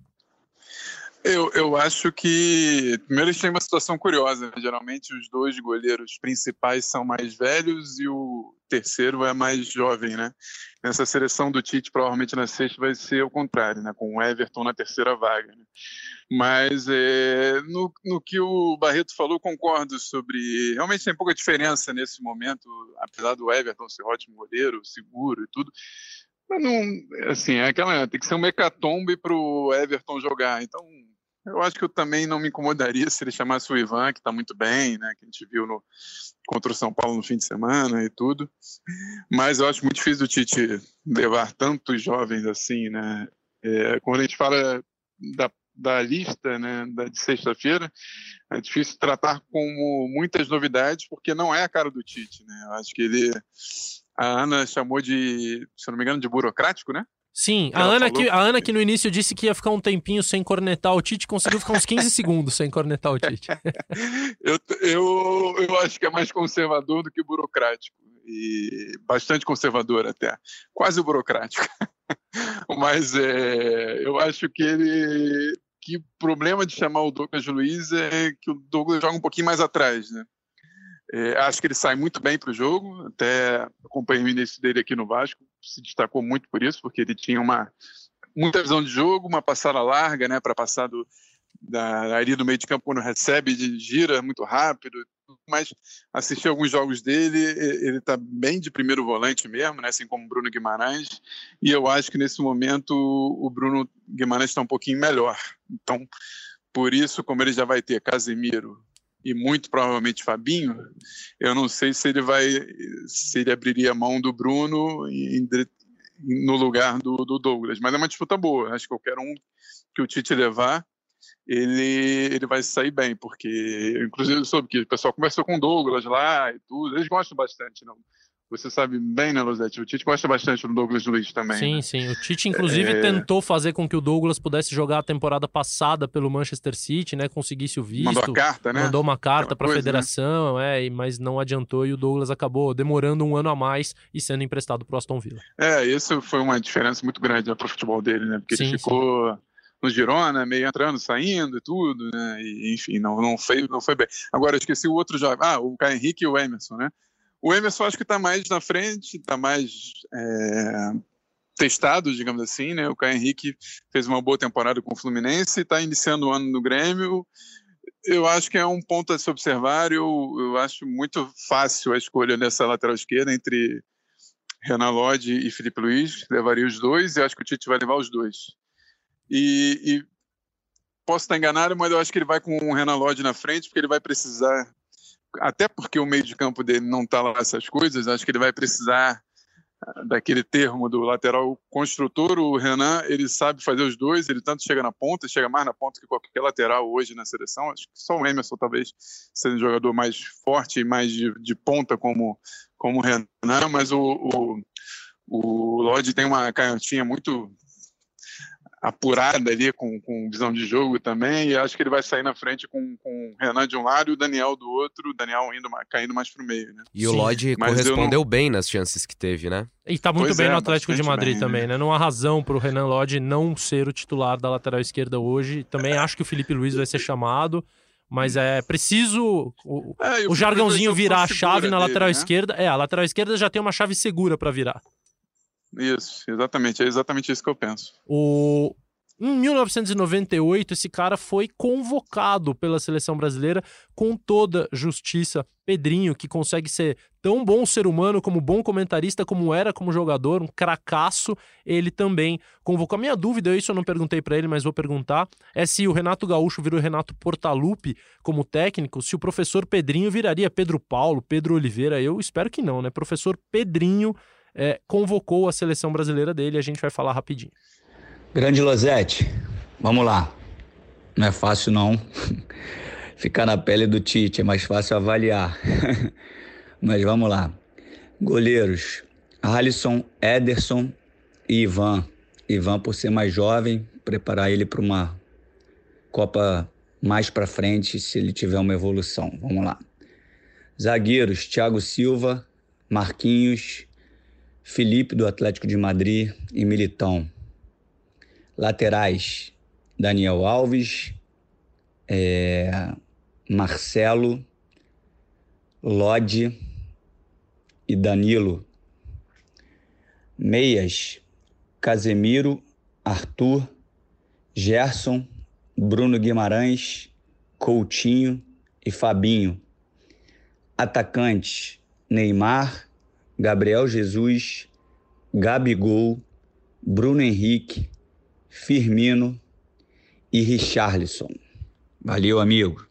Eu, eu acho que. Primeiro, eles têm uma situação curiosa. Né? Geralmente, os dois goleiros principais são mais velhos e o terceiro é mais jovem, né? Nessa seleção do Tite, provavelmente na sexta vai ser o contrário, né? Com o Everton na terceira vaga. Né? Mas é, no, no que o Barreto falou, concordo sobre. Realmente tem pouca diferença nesse momento, apesar do Everton ser ótimo goleiro, seguro e tudo. Mas não, assim, é aquela, tem que ser um mecatombe para o Everton jogar. Então, eu acho que eu também não me incomodaria se ele chamasse o Ivan, que está muito bem, né? Que a gente viu no, contra o São Paulo no fim de semana e tudo. Mas eu acho muito difícil o Tite levar tantos jovens assim, né? É, quando a gente fala da, da lista né, da, de sexta-feira, é difícil tratar como muitas novidades, porque não é a cara do Tite, né? Eu acho que ele. A Ana chamou de, se não me engano, de burocrático, né? Sim, a Ana, que, a Ana que no início disse que ia ficar um tempinho sem cornetar o Tite, conseguiu ficar uns 15 segundos sem cornetar o Tite. eu, eu, eu acho que é mais conservador do que burocrático. E bastante conservador até. Quase burocrático. Mas é, eu acho que ele. Que o problema de chamar o Douglas Luiz é que o Douglas joga um pouquinho mais atrás, né? É, acho que ele sai muito bem para o jogo, até acompanhei o início dele aqui no Vasco, se destacou muito por isso, porque ele tinha uma muita visão de jogo, uma passada larga, né, para passar do, da área do meio de campo quando recebe, gira muito rápido, mas assisti alguns jogos dele, ele está bem de primeiro volante mesmo, né, assim como o Bruno Guimarães, e eu acho que nesse momento o Bruno Guimarães está um pouquinho melhor. Então, por isso, como ele já vai ter Casemiro, e muito provavelmente Fabinho, eu não sei se ele vai, se ele abriria mão do Bruno em, no lugar do, do, Douglas, mas é uma disputa boa. Acho que qualquer um que o Tite levar, ele, ele vai sair bem, porque inclusive eu soube que o pessoal conversou com o Douglas lá e tudo, eles gostam bastante, não. Você sabe bem, né, Losete? O Tite gosta bastante do Douglas Luiz também. Sim, né? sim. O Tite, inclusive, é... tentou fazer com que o Douglas pudesse jogar a temporada passada pelo Manchester City, né? Conseguisse o visto. Mandou a carta, né? Mandou uma carta para a né? federação, né? é, mas não adiantou e o Douglas acabou demorando um ano a mais e sendo emprestado para o Aston Villa. É, isso foi uma diferença muito grande né, para o futebol dele, né? Porque sim, ele ficou. Sim no Girona, meio entrando, saindo e tudo, né? E, enfim, não, não, foi, não foi bem. Agora, eu esqueci o outro jovem. Ah, o Caio Henrique e o Emerson, né? O Emerson acho que está mais na frente, está mais é, testado, digamos assim, né? O Caio Henrique fez uma boa temporada com o Fluminense, está iniciando o ano no Grêmio. Eu acho que é um ponto a se observar. Eu, eu acho muito fácil a escolha nessa lateral esquerda entre Renan Lodge e Felipe Luiz. Levaria os dois e acho que o Tite vai levar os dois. E, e posso estar enganado, mas eu acho que ele vai com o Renan Lodge na frente, porque ele vai precisar até porque o meio de campo dele não está lá essas coisas, acho que ele vai precisar daquele termo do lateral construtor, o Renan, ele sabe fazer os dois, ele tanto chega na ponta, chega mais na ponta que qualquer lateral hoje na seleção, acho que só o Emerson talvez seja um jogador mais forte e mais de, de ponta como, como o Renan, mas o, o, o tem uma canhotinha muito apurada ali com, com visão de jogo também, e acho que ele vai sair na frente com, com o Renan de um lado e o Daniel do outro, o Daniel indo, caindo mais pro meio, né? E Sim. o Lodge correspondeu não... bem nas chances que teve, né? E tá muito pois bem é, no Atlético de Madrid bem, também, né? né? Não há razão pro Renan Lodge não ser o titular da lateral esquerda hoje. Também acho que o Felipe Luiz vai ser chamado. Mas é preciso o, é, o jargãozinho virar a chave na dele, lateral né? esquerda. É, a lateral esquerda já tem uma chave segura para virar. Isso, exatamente. É exatamente isso que eu penso. O... Em 1998, esse cara foi convocado pela seleção brasileira com toda justiça. Pedrinho, que consegue ser tão bom ser humano como bom comentarista, como era como jogador, um cracaço, ele também convocou. A minha dúvida, isso eu não perguntei para ele, mas vou perguntar, é se o Renato Gaúcho virou Renato Portaluppi como técnico, se o professor Pedrinho viraria Pedro Paulo, Pedro Oliveira. Eu espero que não, né? Professor Pedrinho é, convocou a seleção brasileira dele, a gente vai falar rapidinho. Grande Losete, vamos lá. Não é fácil não ficar na pele do Tite, é mais fácil avaliar. Mas vamos lá. Goleiros: Alisson, Ederson e Ivan. Ivan, por ser mais jovem, preparar ele para uma Copa mais para frente, se ele tiver uma evolução. Vamos lá. Zagueiros: Thiago Silva, Marquinhos Felipe do Atlético de Madrid e Militão. Laterais: Daniel Alves, é, Marcelo, Lodi e Danilo. Meias: Casemiro, Arthur, Gerson, Bruno Guimarães, Coutinho e Fabinho. Atacantes: Neymar, Gabriel Jesus, Gabigol, Bruno Henrique, Firmino e Richarlison. Valeu, amigo.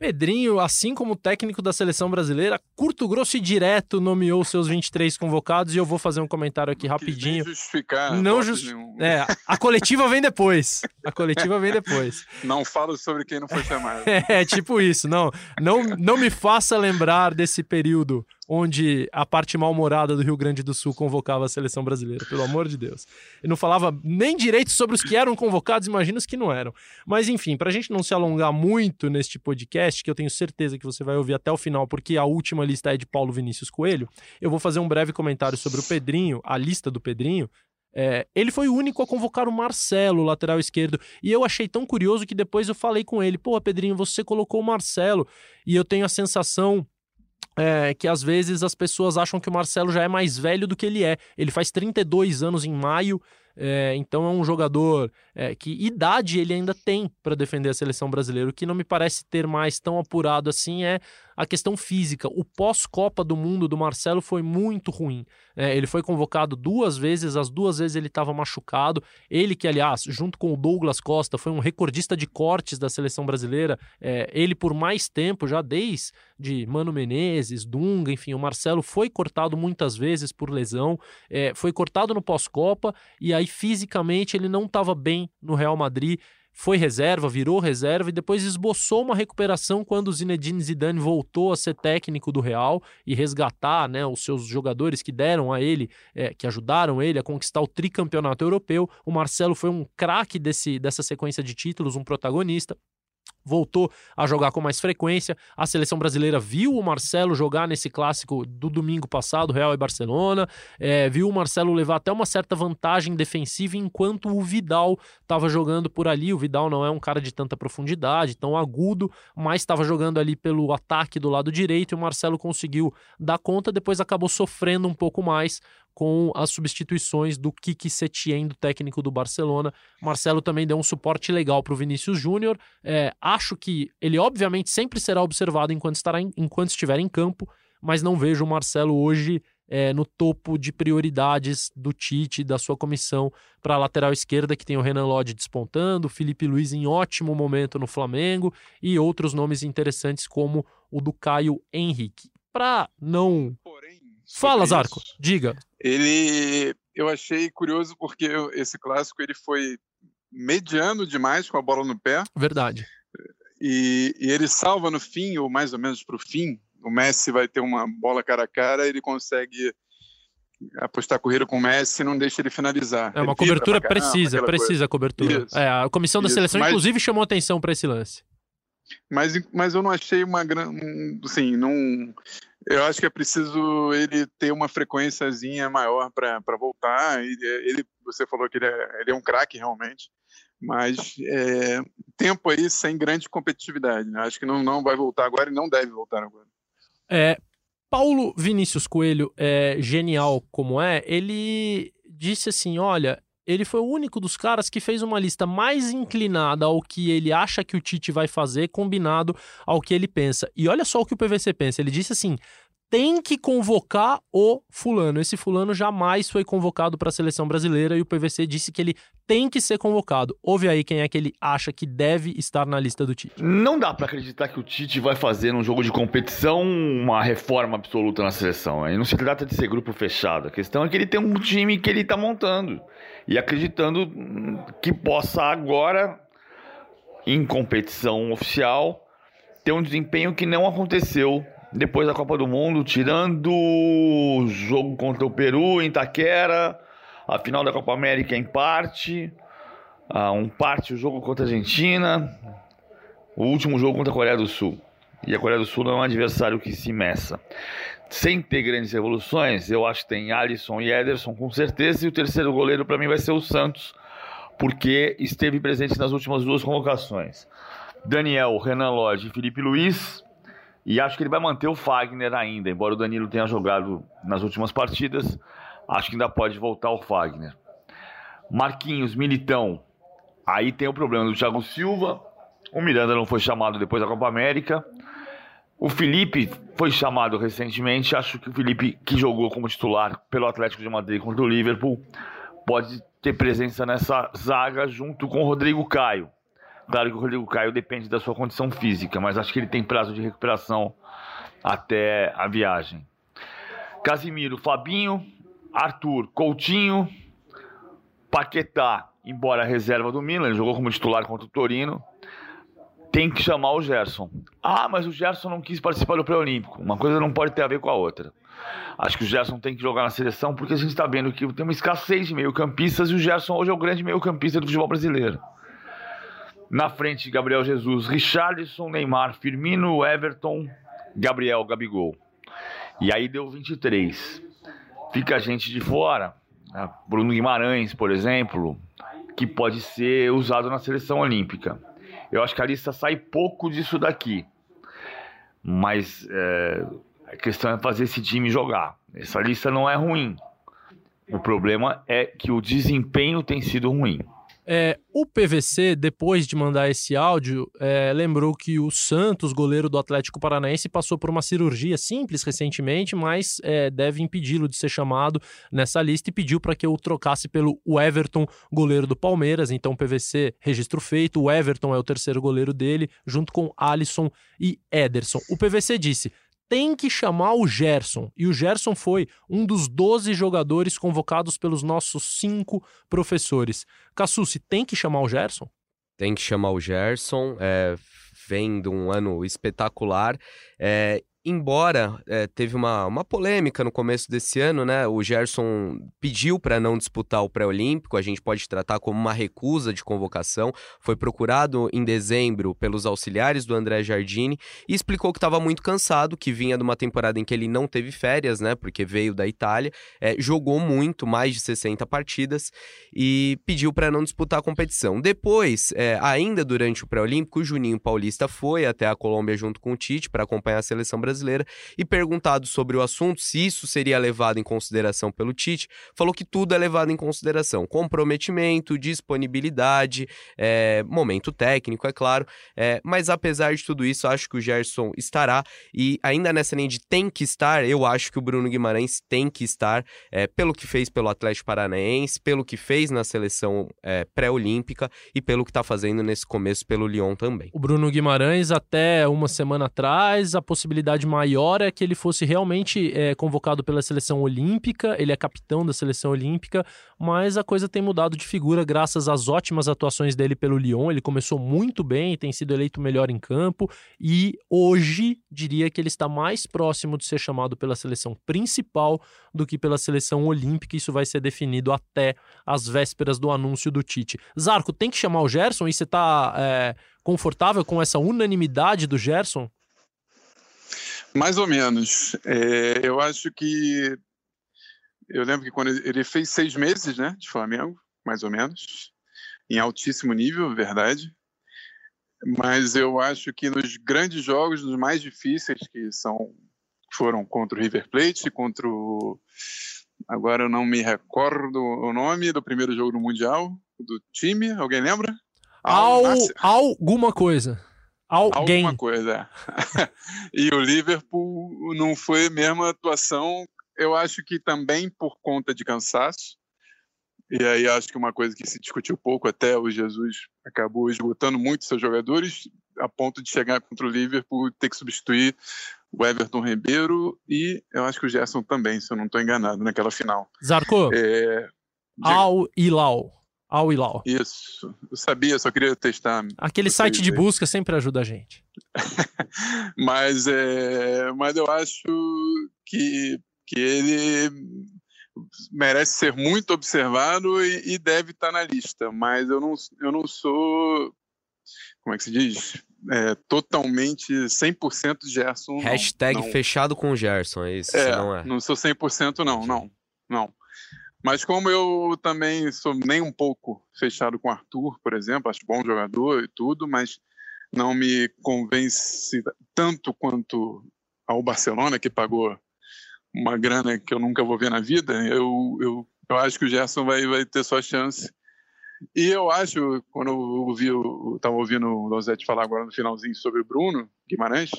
Pedrinho, assim como técnico da seleção brasileira, curto, grosso e direto nomeou seus 23 convocados e eu vou fazer um comentário aqui rapidinho. Não justificar. Não just... É, a coletiva vem depois. A coletiva vem depois. Não falo sobre quem não foi chamado. É, tipo isso. Não, não, não me faça lembrar desse período onde a parte mal-humorada do Rio Grande do Sul convocava a seleção brasileira, pelo amor de Deus. E não falava nem direito sobre os que eram convocados, imagina os que não eram. Mas enfim, para a gente não se alongar muito neste podcast, que eu tenho certeza que você vai ouvir até o final, porque a última lista é de Paulo Vinícius Coelho, eu vou fazer um breve comentário sobre o Pedrinho, a lista do Pedrinho, é, ele foi o único a convocar o Marcelo, lateral esquerdo. E eu achei tão curioso que depois eu falei com ele: pô, Pedrinho, você colocou o Marcelo. E eu tenho a sensação é, que às vezes as pessoas acham que o Marcelo já é mais velho do que ele é. Ele faz 32 anos em maio, é, então é um jogador é, que idade ele ainda tem para defender a seleção brasileira. O que não me parece ter mais tão apurado assim é a questão física. O pós-Copa do Mundo do Marcelo foi muito ruim. É, ele foi convocado duas vezes, as duas vezes ele estava machucado. Ele, que aliás, junto com o Douglas Costa, foi um recordista de cortes da seleção brasileira. É, ele, por mais tempo, já desde de Mano Menezes, Dunga, enfim, o Marcelo foi cortado muitas vezes por lesão, é, foi cortado no pós-Copa e aí fisicamente ele não estava bem no Real Madrid foi reserva, virou reserva e depois esboçou uma recuperação quando o Zinedine Zidane voltou a ser técnico do Real e resgatar né, os seus jogadores que deram a ele, é, que ajudaram ele a conquistar o tricampeonato europeu. O Marcelo foi um craque dessa sequência de títulos, um protagonista voltou a jogar com mais frequência. A seleção brasileira viu o Marcelo jogar nesse clássico do domingo passado, Real e Barcelona, é, viu o Marcelo levar até uma certa vantagem defensiva enquanto o Vidal estava jogando por ali. O Vidal não é um cara de tanta profundidade, tão agudo, mas estava jogando ali pelo ataque do lado direito e o Marcelo conseguiu dar conta, depois acabou sofrendo um pouco mais com as substituições do Kiki Setien, do técnico do Barcelona. Marcelo também deu um suporte legal para o Vinícius Júnior. É, acho que ele, obviamente, sempre será observado enquanto, estará em, enquanto estiver em campo, mas não vejo o Marcelo hoje é, no topo de prioridades do Tite, da sua comissão para a lateral esquerda, que tem o Renan Lodge despontando, o Felipe Luiz em ótimo momento no Flamengo e outros nomes interessantes como o do Caio Henrique. Para não. Porém, Fala, Zarco, diga. Ele, eu achei curioso porque esse clássico ele foi mediano demais com a bola no pé. Verdade. E, e ele salva no fim, ou mais ou menos para o fim. O Messi vai ter uma bola cara a cara, ele consegue apostar a corrida com o Messi e não deixa ele finalizar. É uma cobertura precisa, precisa a cobertura. É, a comissão da Isso. seleção, Mas... inclusive, chamou atenção para esse lance. Mas, mas eu não achei uma grande. Assim, não. Eu acho que é preciso ele ter uma frequênciazinha maior para voltar. Ele, ele, você falou que ele é, ele é um craque realmente, mas é, tempo aí sem grande competitividade. Né? Acho que não, não vai voltar agora e não deve voltar agora. É, Paulo Vinícius Coelho, é, genial como é, ele disse assim: olha, ele foi o único dos caras que fez uma lista mais inclinada ao que ele acha que o Tite vai fazer, combinado ao que ele pensa. E olha só o que o PVC pensa. Ele disse assim: tem que convocar o fulano. Esse fulano jamais foi convocado para a seleção brasileira e o PVC disse que ele tem que ser convocado. Ouve aí quem é que ele acha que deve estar na lista do Tite. Não dá para acreditar que o Tite vai fazer num jogo de competição uma reforma absoluta na seleção. Não se trata de ser grupo fechado. A questão é que ele tem um time que ele está montando e acreditando que possa agora em competição oficial ter um desempenho que não aconteceu depois da Copa do Mundo, tirando o jogo contra o Peru em Itaquera, a final da Copa América em parte, uh, um parte o jogo contra a Argentina, o último jogo contra a Coreia do Sul. E a Coreia do Sul não é um adversário que se meça. Sem ter grandes revoluções, eu acho que tem Alisson e Ederson com certeza, e o terceiro goleiro para mim vai ser o Santos, porque esteve presente nas últimas duas convocações. Daniel, Renan Lodge e Felipe Luiz, e acho que ele vai manter o Fagner ainda, embora o Danilo tenha jogado nas últimas partidas. Acho que ainda pode voltar o Fagner. Marquinhos, Militão. Aí tem o problema do Thiago Silva. O Miranda não foi chamado depois da Copa América. O Felipe foi chamado recentemente. Acho que o Felipe, que jogou como titular pelo Atlético de Madrid contra o Liverpool, pode ter presença nessa zaga junto com o Rodrigo Caio. Claro que o Rodrigo Caio depende da sua condição física, mas acho que ele tem prazo de recuperação até a viagem. Casimiro, Fabinho, Arthur, Coutinho, Paquetá, embora reserva do Milan, jogou como titular contra o Torino. Tem que chamar o Gerson. Ah, mas o Gerson não quis participar do pré-olímpico. Uma coisa não pode ter a ver com a outra. Acho que o Gerson tem que jogar na seleção porque a gente está vendo que tem uma escassez de meio-campistas e o Gerson hoje é o grande meio-campista do futebol brasileiro. Na frente, Gabriel Jesus, Richarlison, Neymar, Firmino, Everton, Gabriel, Gabigol. E aí deu 23. Fica a gente de fora. Né? Bruno Guimarães, por exemplo, que pode ser usado na seleção olímpica. Eu acho que a lista sai pouco disso daqui. Mas é, a questão é fazer esse time jogar. Essa lista não é ruim. O problema é que o desempenho tem sido ruim. É, o PVC, depois de mandar esse áudio, é, lembrou que o Santos, goleiro do Atlético Paranaense, passou por uma cirurgia simples recentemente, mas é, deve impedi-lo de ser chamado nessa lista e pediu para que eu trocasse pelo Everton, goleiro do Palmeiras. Então, PVC, registro feito. O Everton é o terceiro goleiro dele, junto com Alisson e Ederson. O PVC disse: tem que chamar o Gerson. E o Gerson foi um dos 12 jogadores convocados pelos nossos cinco professores. Cassucci, tem que chamar o Gerson? Tem que chamar o Gerson. É, vem de um ano espetacular. É, embora é, teve uma, uma polêmica no começo desse ano, né? O Gerson pediu para não disputar o pré-olímpico, a gente pode tratar como uma recusa de convocação. Foi procurado em dezembro pelos auxiliares do André Jardini e explicou que estava muito cansado, que vinha de uma temporada em que ele não teve férias, né? Porque veio da Itália, é, jogou muito, mais de 60 partidas e pediu para não disputar a competição. Depois, é, ainda durante o pré-olímpico, o Juninho Paulista foi até a Colômbia junto com o Tite para acompanhar a seleção brasileira brasileira e perguntado sobre o assunto, se isso seria levado em consideração pelo Tite, falou que tudo é levado em consideração: comprometimento, disponibilidade, é, momento técnico, é claro. É, mas apesar de tudo isso, acho que o Gerson estará e ainda nessa linha de tem que estar, eu acho que o Bruno Guimarães tem que estar é, pelo que fez pelo Atlético Paranaense, pelo que fez na seleção é, pré-olímpica e pelo que está fazendo nesse começo pelo Lyon também. O Bruno Guimarães até uma semana atrás a possibilidade possibilidade maior é que ele fosse realmente é, convocado pela seleção olímpica, ele é capitão da seleção olímpica, mas a coisa tem mudado de figura graças às ótimas atuações dele pelo Lyon. Ele começou muito bem, tem sido eleito melhor em campo e hoje diria que ele está mais próximo de ser chamado pela seleção principal do que pela seleção olímpica. Isso vai ser definido até as vésperas do anúncio do Tite. Zarco, tem que chamar o Gerson e você está é, confortável com essa unanimidade do Gerson? Mais ou menos. É, eu acho que. Eu lembro que quando ele fez seis meses né, de Flamengo, mais ou menos, em altíssimo nível, verdade. Mas eu acho que nos grandes jogos, nos mais difíceis, que são foram contra o River Plate, contra o. Agora eu não me recordo o nome do primeiro jogo do Mundial, do time, alguém lembra? Al, alguma coisa. Alguém. Alguma coisa, é. e o Liverpool não foi a mesma atuação, eu acho que também por conta de cansaço. E aí acho que uma coisa que se discutiu pouco até o Jesus acabou esgotando muito seus jogadores a ponto de chegar contra o Liverpool e ter que substituir o Everton Ribeiro e eu acho que o Gerson também, se eu não estou enganado, naquela final. Zarco? É... Al Hilal. Al Hilal. Isso, eu sabia, só queria testar. Aquele site de busca sempre ajuda a gente. mas, é, mas eu acho que, que ele merece ser muito observado e, e, deve estar na lista, mas eu não, eu não sou, como é que se diz? É, totalmente 100% Gerson. Hashtag não, não. fechado com Gerson, é isso? É, não é? Não sou 100% não, não, não. Mas como eu também sou nem um pouco fechado com Arthur, por exemplo, acho bom jogador e tudo, mas não me convence tanto quanto ao Barcelona, que pagou uma grana que eu nunca vou ver na vida, eu, eu, eu acho que o Gerson vai, vai ter sua chance. E eu acho, quando eu ouvi, estava ouvindo o Losetti falar agora no finalzinho sobre o Bruno Guimarães,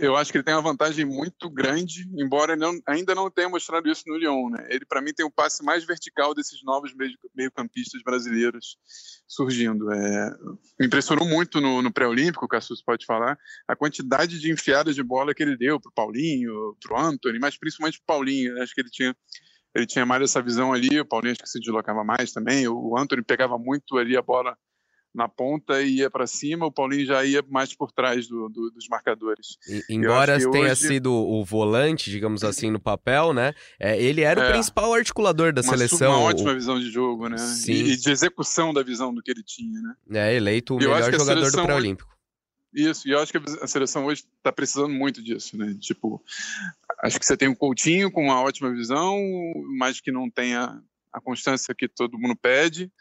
eu acho que ele tem uma vantagem muito grande, embora não, ainda não tenha mostrado isso no Lyon. Né? Ele, para mim, tem o passe mais vertical desses novos meio-campistas brasileiros surgindo. É, me impressionou muito no, no pré-olímpico, o Cassus pode falar, a quantidade de enfiadas de bola que ele deu para o Paulinho, para o Anthony, mas principalmente para o Paulinho. Acho que ele tinha, ele tinha mais essa visão ali, o Paulinho acho que se deslocava mais também, o Anthony pegava muito ali a bola na ponta e ia para cima, o Paulinho já ia mais por trás do, do, dos marcadores. E, embora tenha hoje... sido o volante, digamos assim, no papel, né? É, ele era é, o principal articulador da uma, seleção. Uma ótima o... visão de jogo, né? Sim. E, e, de execução da visão do que ele tinha, né? É, eleito o melhor jogador do pré-olímpico. Isso, e eu acho que a seleção hoje está precisando muito disso, né? Tipo, acho que você tem um Coutinho com uma ótima visão, mas que não tenha a constância que todo mundo pede.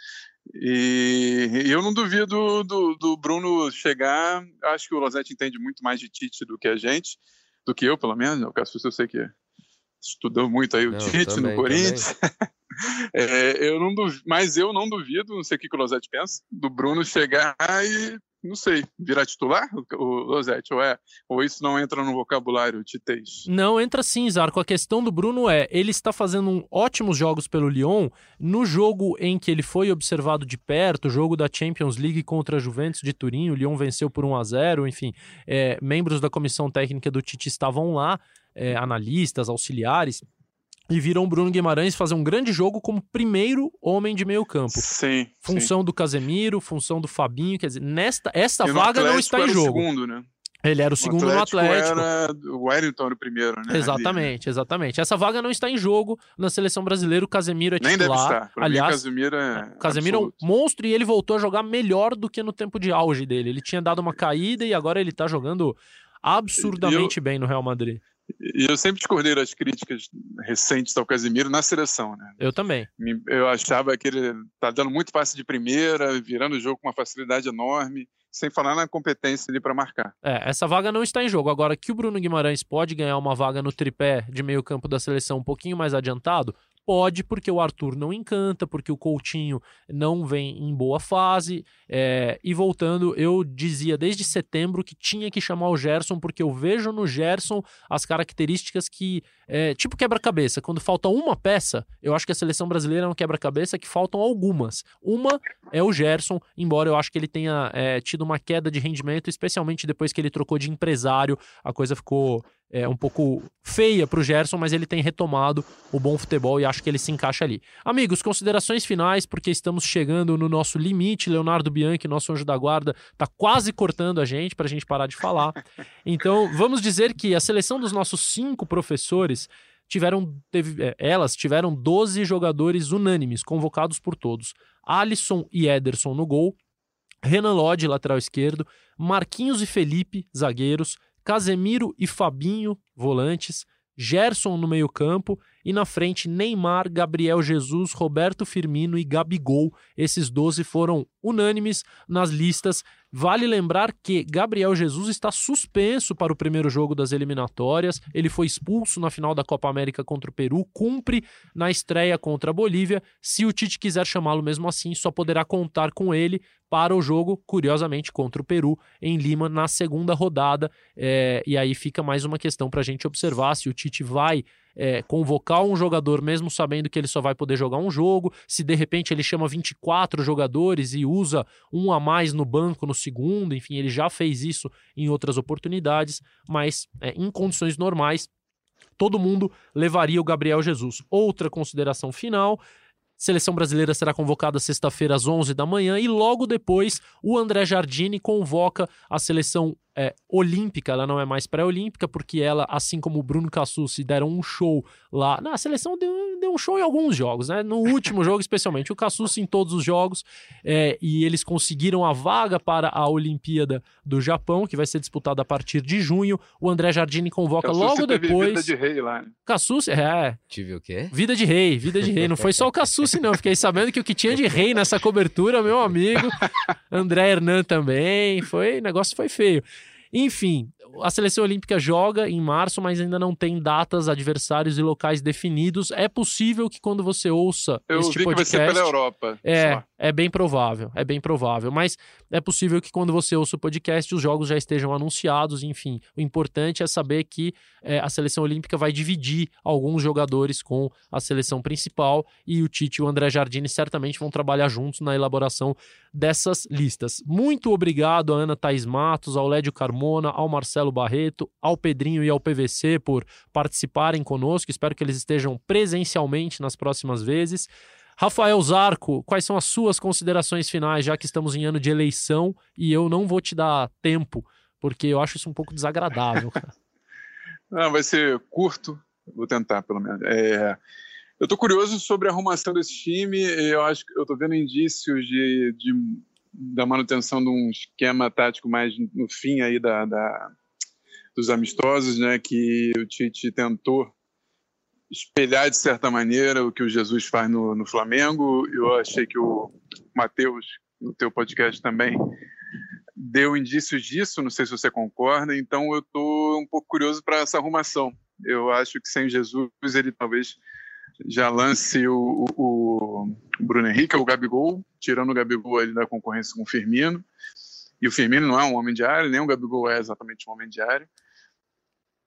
E, eu não duvido do, do, Bruno chegar. Acho que o Losetti entende muito mais de Tite do que a gente, do que eu, pelo menos. O Cassus eu sei que estudou muito aí o não, Tite também, no Corinthians. é, eu não duvido, mas eu não duvido, não sei o que, que o Losetti pensa, do Bruno chegar e não sei, virar titular, o Rosete, ou é? Ou isso não entra no vocabulário titês? Não, entra sim, Zarco. A questão do Bruno é, ele está fazendo ótimos jogos pelo Lyon, no jogo em que ele foi observado de perto, o jogo da Champions League contra a Juventus de Turim, o Lyon venceu por 1 a 0 enfim, é, membros da comissão técnica do Tite estavam lá, é, analistas, auxiliares, e viram o Bruno Guimarães fazer um grande jogo como primeiro homem de meio campo. Sim. Função sim. do Casemiro, função do Fabinho, quer dizer, nesta esta vaga não está em jogo. segundo, né? Ele era o segundo o no Atlético. Era o Wellington era o primeiro, né? Exatamente, exatamente. Essa vaga não está em jogo na seleção brasileira. O Casemiro é titular. Nem deve estar. Pra Aliás, mim, Casemiro é, Casemiro é um monstro e ele voltou a jogar melhor do que no tempo de auge dele. Ele tinha dado uma caída e agora ele está jogando absurdamente eu, bem no Real Madrid. E eu sempre discordei das críticas recentes ao Casemiro na seleção, né? Eu também. Eu achava que ele tá dando muito passe de primeira, virando o jogo com uma facilidade enorme, sem falar na competência ali para marcar. É, essa vaga não está em jogo. Agora que o Bruno Guimarães pode ganhar uma vaga no tripé de meio campo da seleção um pouquinho mais adiantado, Pode, porque o Arthur não encanta, porque o Coutinho não vem em boa fase. É, e voltando, eu dizia desde setembro que tinha que chamar o Gerson, porque eu vejo no Gerson as características que. É, tipo quebra-cabeça. Quando falta uma peça, eu acho que a seleção brasileira é um quebra-cabeça que faltam algumas. Uma é o Gerson, embora eu acho que ele tenha é, tido uma queda de rendimento, especialmente depois que ele trocou de empresário, a coisa ficou é, um pouco feia para o Gerson, mas ele tem retomado o bom futebol e acho que ele se encaixa ali. Amigos, considerações finais, porque estamos chegando no nosso limite. Leonardo Bianchi, nosso anjo da guarda, está quase cortando a gente para a gente parar de falar. Então, vamos dizer que a seleção dos nossos cinco professores tiveram, teve, é, elas tiveram 12 jogadores unânimes, convocados por todos. Alisson e Ederson no gol, Renan Lodge, lateral esquerdo, Marquinhos e Felipe, zagueiros, Casemiro e Fabinho, volantes, Gerson no meio-campo e na frente Neymar, Gabriel Jesus, Roberto Firmino e Gabigol. Esses 12 foram unânimes nas listas. Vale lembrar que Gabriel Jesus está suspenso para o primeiro jogo das eliminatórias. Ele foi expulso na final da Copa América contra o Peru, cumpre na estreia contra a Bolívia. Se o Tite quiser chamá-lo mesmo assim, só poderá contar com ele para o jogo, curiosamente, contra o Peru em Lima na segunda rodada. É, e aí fica mais uma questão para a gente observar se o Tite vai é, convocar um jogador mesmo sabendo que ele só vai poder jogar um jogo, se de repente ele chama 24 jogadores e usa um a mais no banco no segundo, enfim, ele já fez isso em outras oportunidades, mas é, em condições normais, todo mundo levaria o Gabriel Jesus. Outra consideração final. Seleção brasileira será convocada sexta-feira às 11 da manhã e logo depois o André Jardini convoca a seleção é, olímpica, ela não é mais pré-olímpica, porque ela, assim como o Bruno Cassucci, deram um show lá. Na seleção deu, deu um show em alguns jogos, né? No último jogo, especialmente. O Cassucci em todos os jogos. É, e eles conseguiram a vaga para a Olimpíada do Japão, que vai ser disputada a partir de junho. O André Jardini convoca Cassucci logo teve depois. Vida de rei lá. Né? Cassucci, é. Tive o quê? Vida de rei, vida de rei. Não foi só o Cassucci, não. Fiquei sabendo que o que tinha de rei nessa cobertura, meu amigo. André Hernan também. Foi, o negócio foi feio. Enfim, a seleção olímpica joga em março, mas ainda não tem datas, adversários e locais definidos. É possível que quando você ouça Eu este vi podcast, que vai ser pela Europa. é, só. É bem provável, é bem provável. Mas é possível que quando você ouça o podcast, os jogos já estejam anunciados. Enfim, o importante é saber que é, a seleção olímpica vai dividir alguns jogadores com a seleção principal e o Tite e o André Jardine certamente vão trabalhar juntos na elaboração dessas listas. Muito obrigado a Ana Thaís Matos, ao Lédio Carmona, ao Marcelo Barreto, ao Pedrinho e ao PVC por participarem conosco. Espero que eles estejam presencialmente nas próximas vezes. Rafael Zarco, quais são as suas considerações finais, já que estamos em ano de eleição e eu não vou te dar tempo, porque eu acho isso um pouco desagradável. Não, vai ser curto, vou tentar pelo menos. É, eu estou curioso sobre a arrumação desse time. Eu acho que eu estou vendo indícios de, de, da manutenção de um esquema tático mais no fim aí da, da dos amistosos, né? Que o Tite tentou espelhar de certa maneira o que o Jesus faz no, no Flamengo. Eu achei que o Matheus, no teu podcast também, deu indícios disso. Não sei se você concorda. Então eu estou um pouco curioso para essa arrumação. Eu acho que sem Jesus ele talvez já lance o, o, o Bruno Henrique o Gabigol, tirando o Gabigol ali da concorrência com o Firmino. E o Firmino não é um homem de área, nem o Gabigol é exatamente um homem de área.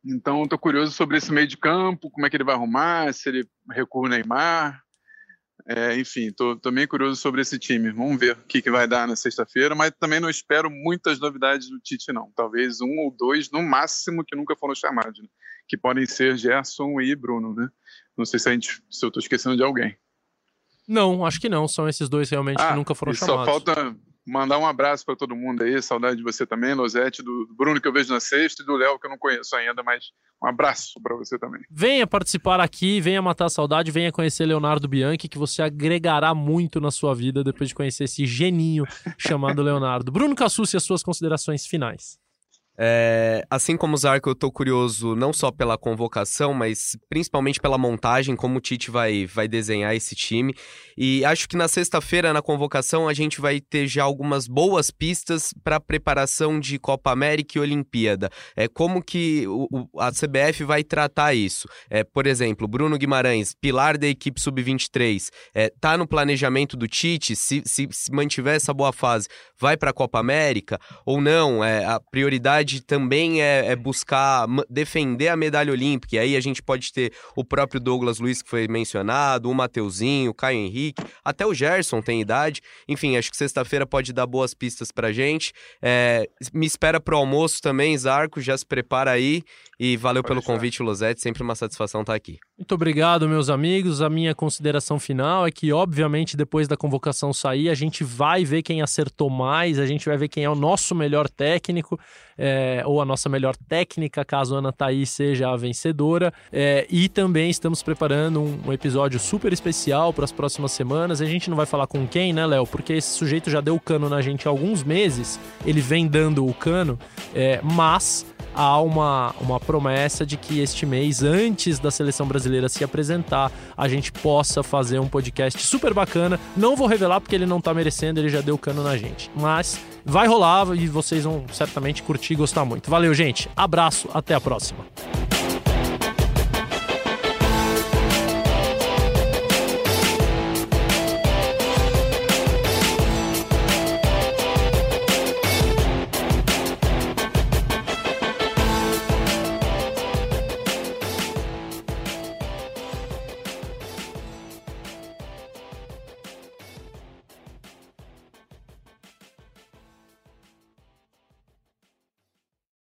Então, estou curioso sobre esse meio de campo, como é que ele vai arrumar, se ele recua o Neymar. É, enfim, estou também curioso sobre esse time. Vamos ver o que, que vai dar na sexta-feira, mas também não espero muitas novidades do Tite, não. Talvez um ou dois, no máximo, que nunca foram chamados, né? que podem ser Gerson e Bruno. Né? Não sei se, a gente, se eu estou esquecendo de alguém. Não, acho que não. São esses dois realmente Ah, que nunca foram e chamados. Só falta mandar um abraço para todo mundo aí, saudade de você também, Losete, do Bruno que eu vejo na sexta e do Léo que eu não conheço ainda, mas um abraço para você também. Venha participar aqui, venha matar a saudade, venha conhecer Leonardo Bianchi, que você agregará muito na sua vida depois de conhecer esse geninho chamado Leonardo. Bruno Cassucci, as suas considerações finais. É, assim como o Zarco, eu tô curioso não só pela convocação, mas principalmente pela montagem, como o Tite vai, vai desenhar esse time. E acho que na sexta-feira, na convocação, a gente vai ter já algumas boas pistas para preparação de Copa América e Olimpíada. É, como que o, a CBF vai tratar isso? É, por exemplo, Bruno Guimarães, pilar da equipe sub-23, é, tá no planejamento do Tite? Se, se, se mantiver essa boa fase, vai para a Copa América ou não? É, a prioridade também é, é, buscar defender a medalha olímpica. E aí a gente pode ter o próprio Douglas Luiz, que foi mencionado, o Mateuzinho, o Caio Henrique, até o Gerson tem idade. Enfim, acho que sexta-feira pode dar boas pistas pra gente. É, me espera pro almoço também, Zarco, já se prepara aí. E valeu pode pelo convite, Losete. Sempre uma satisfação estar aqui. Muito obrigado, meus amigos. A minha consideração final é que, obviamente, depois da convocação sair, a gente vai ver quem acertou mais, a gente vai ver quem é o nosso melhor técnico é, ou a nossa melhor técnica, caso Ana Thaís seja a vencedora. É, e também estamos preparando um, um episódio super especial para as próximas semanas. A gente não vai falar com quem, né, Léo? Porque esse sujeito já deu o cano na gente há alguns meses, ele vem dando o cano, é, mas há uma, uma promessa de que este mês, antes da seleção brasileira se apresentar, a gente possa fazer um podcast super bacana. Não vou revelar porque ele não tá merecendo, ele já deu cano na gente. Mas vai rolar e vocês vão certamente curtir e gostar muito. Valeu, gente. Abraço, até a próxima.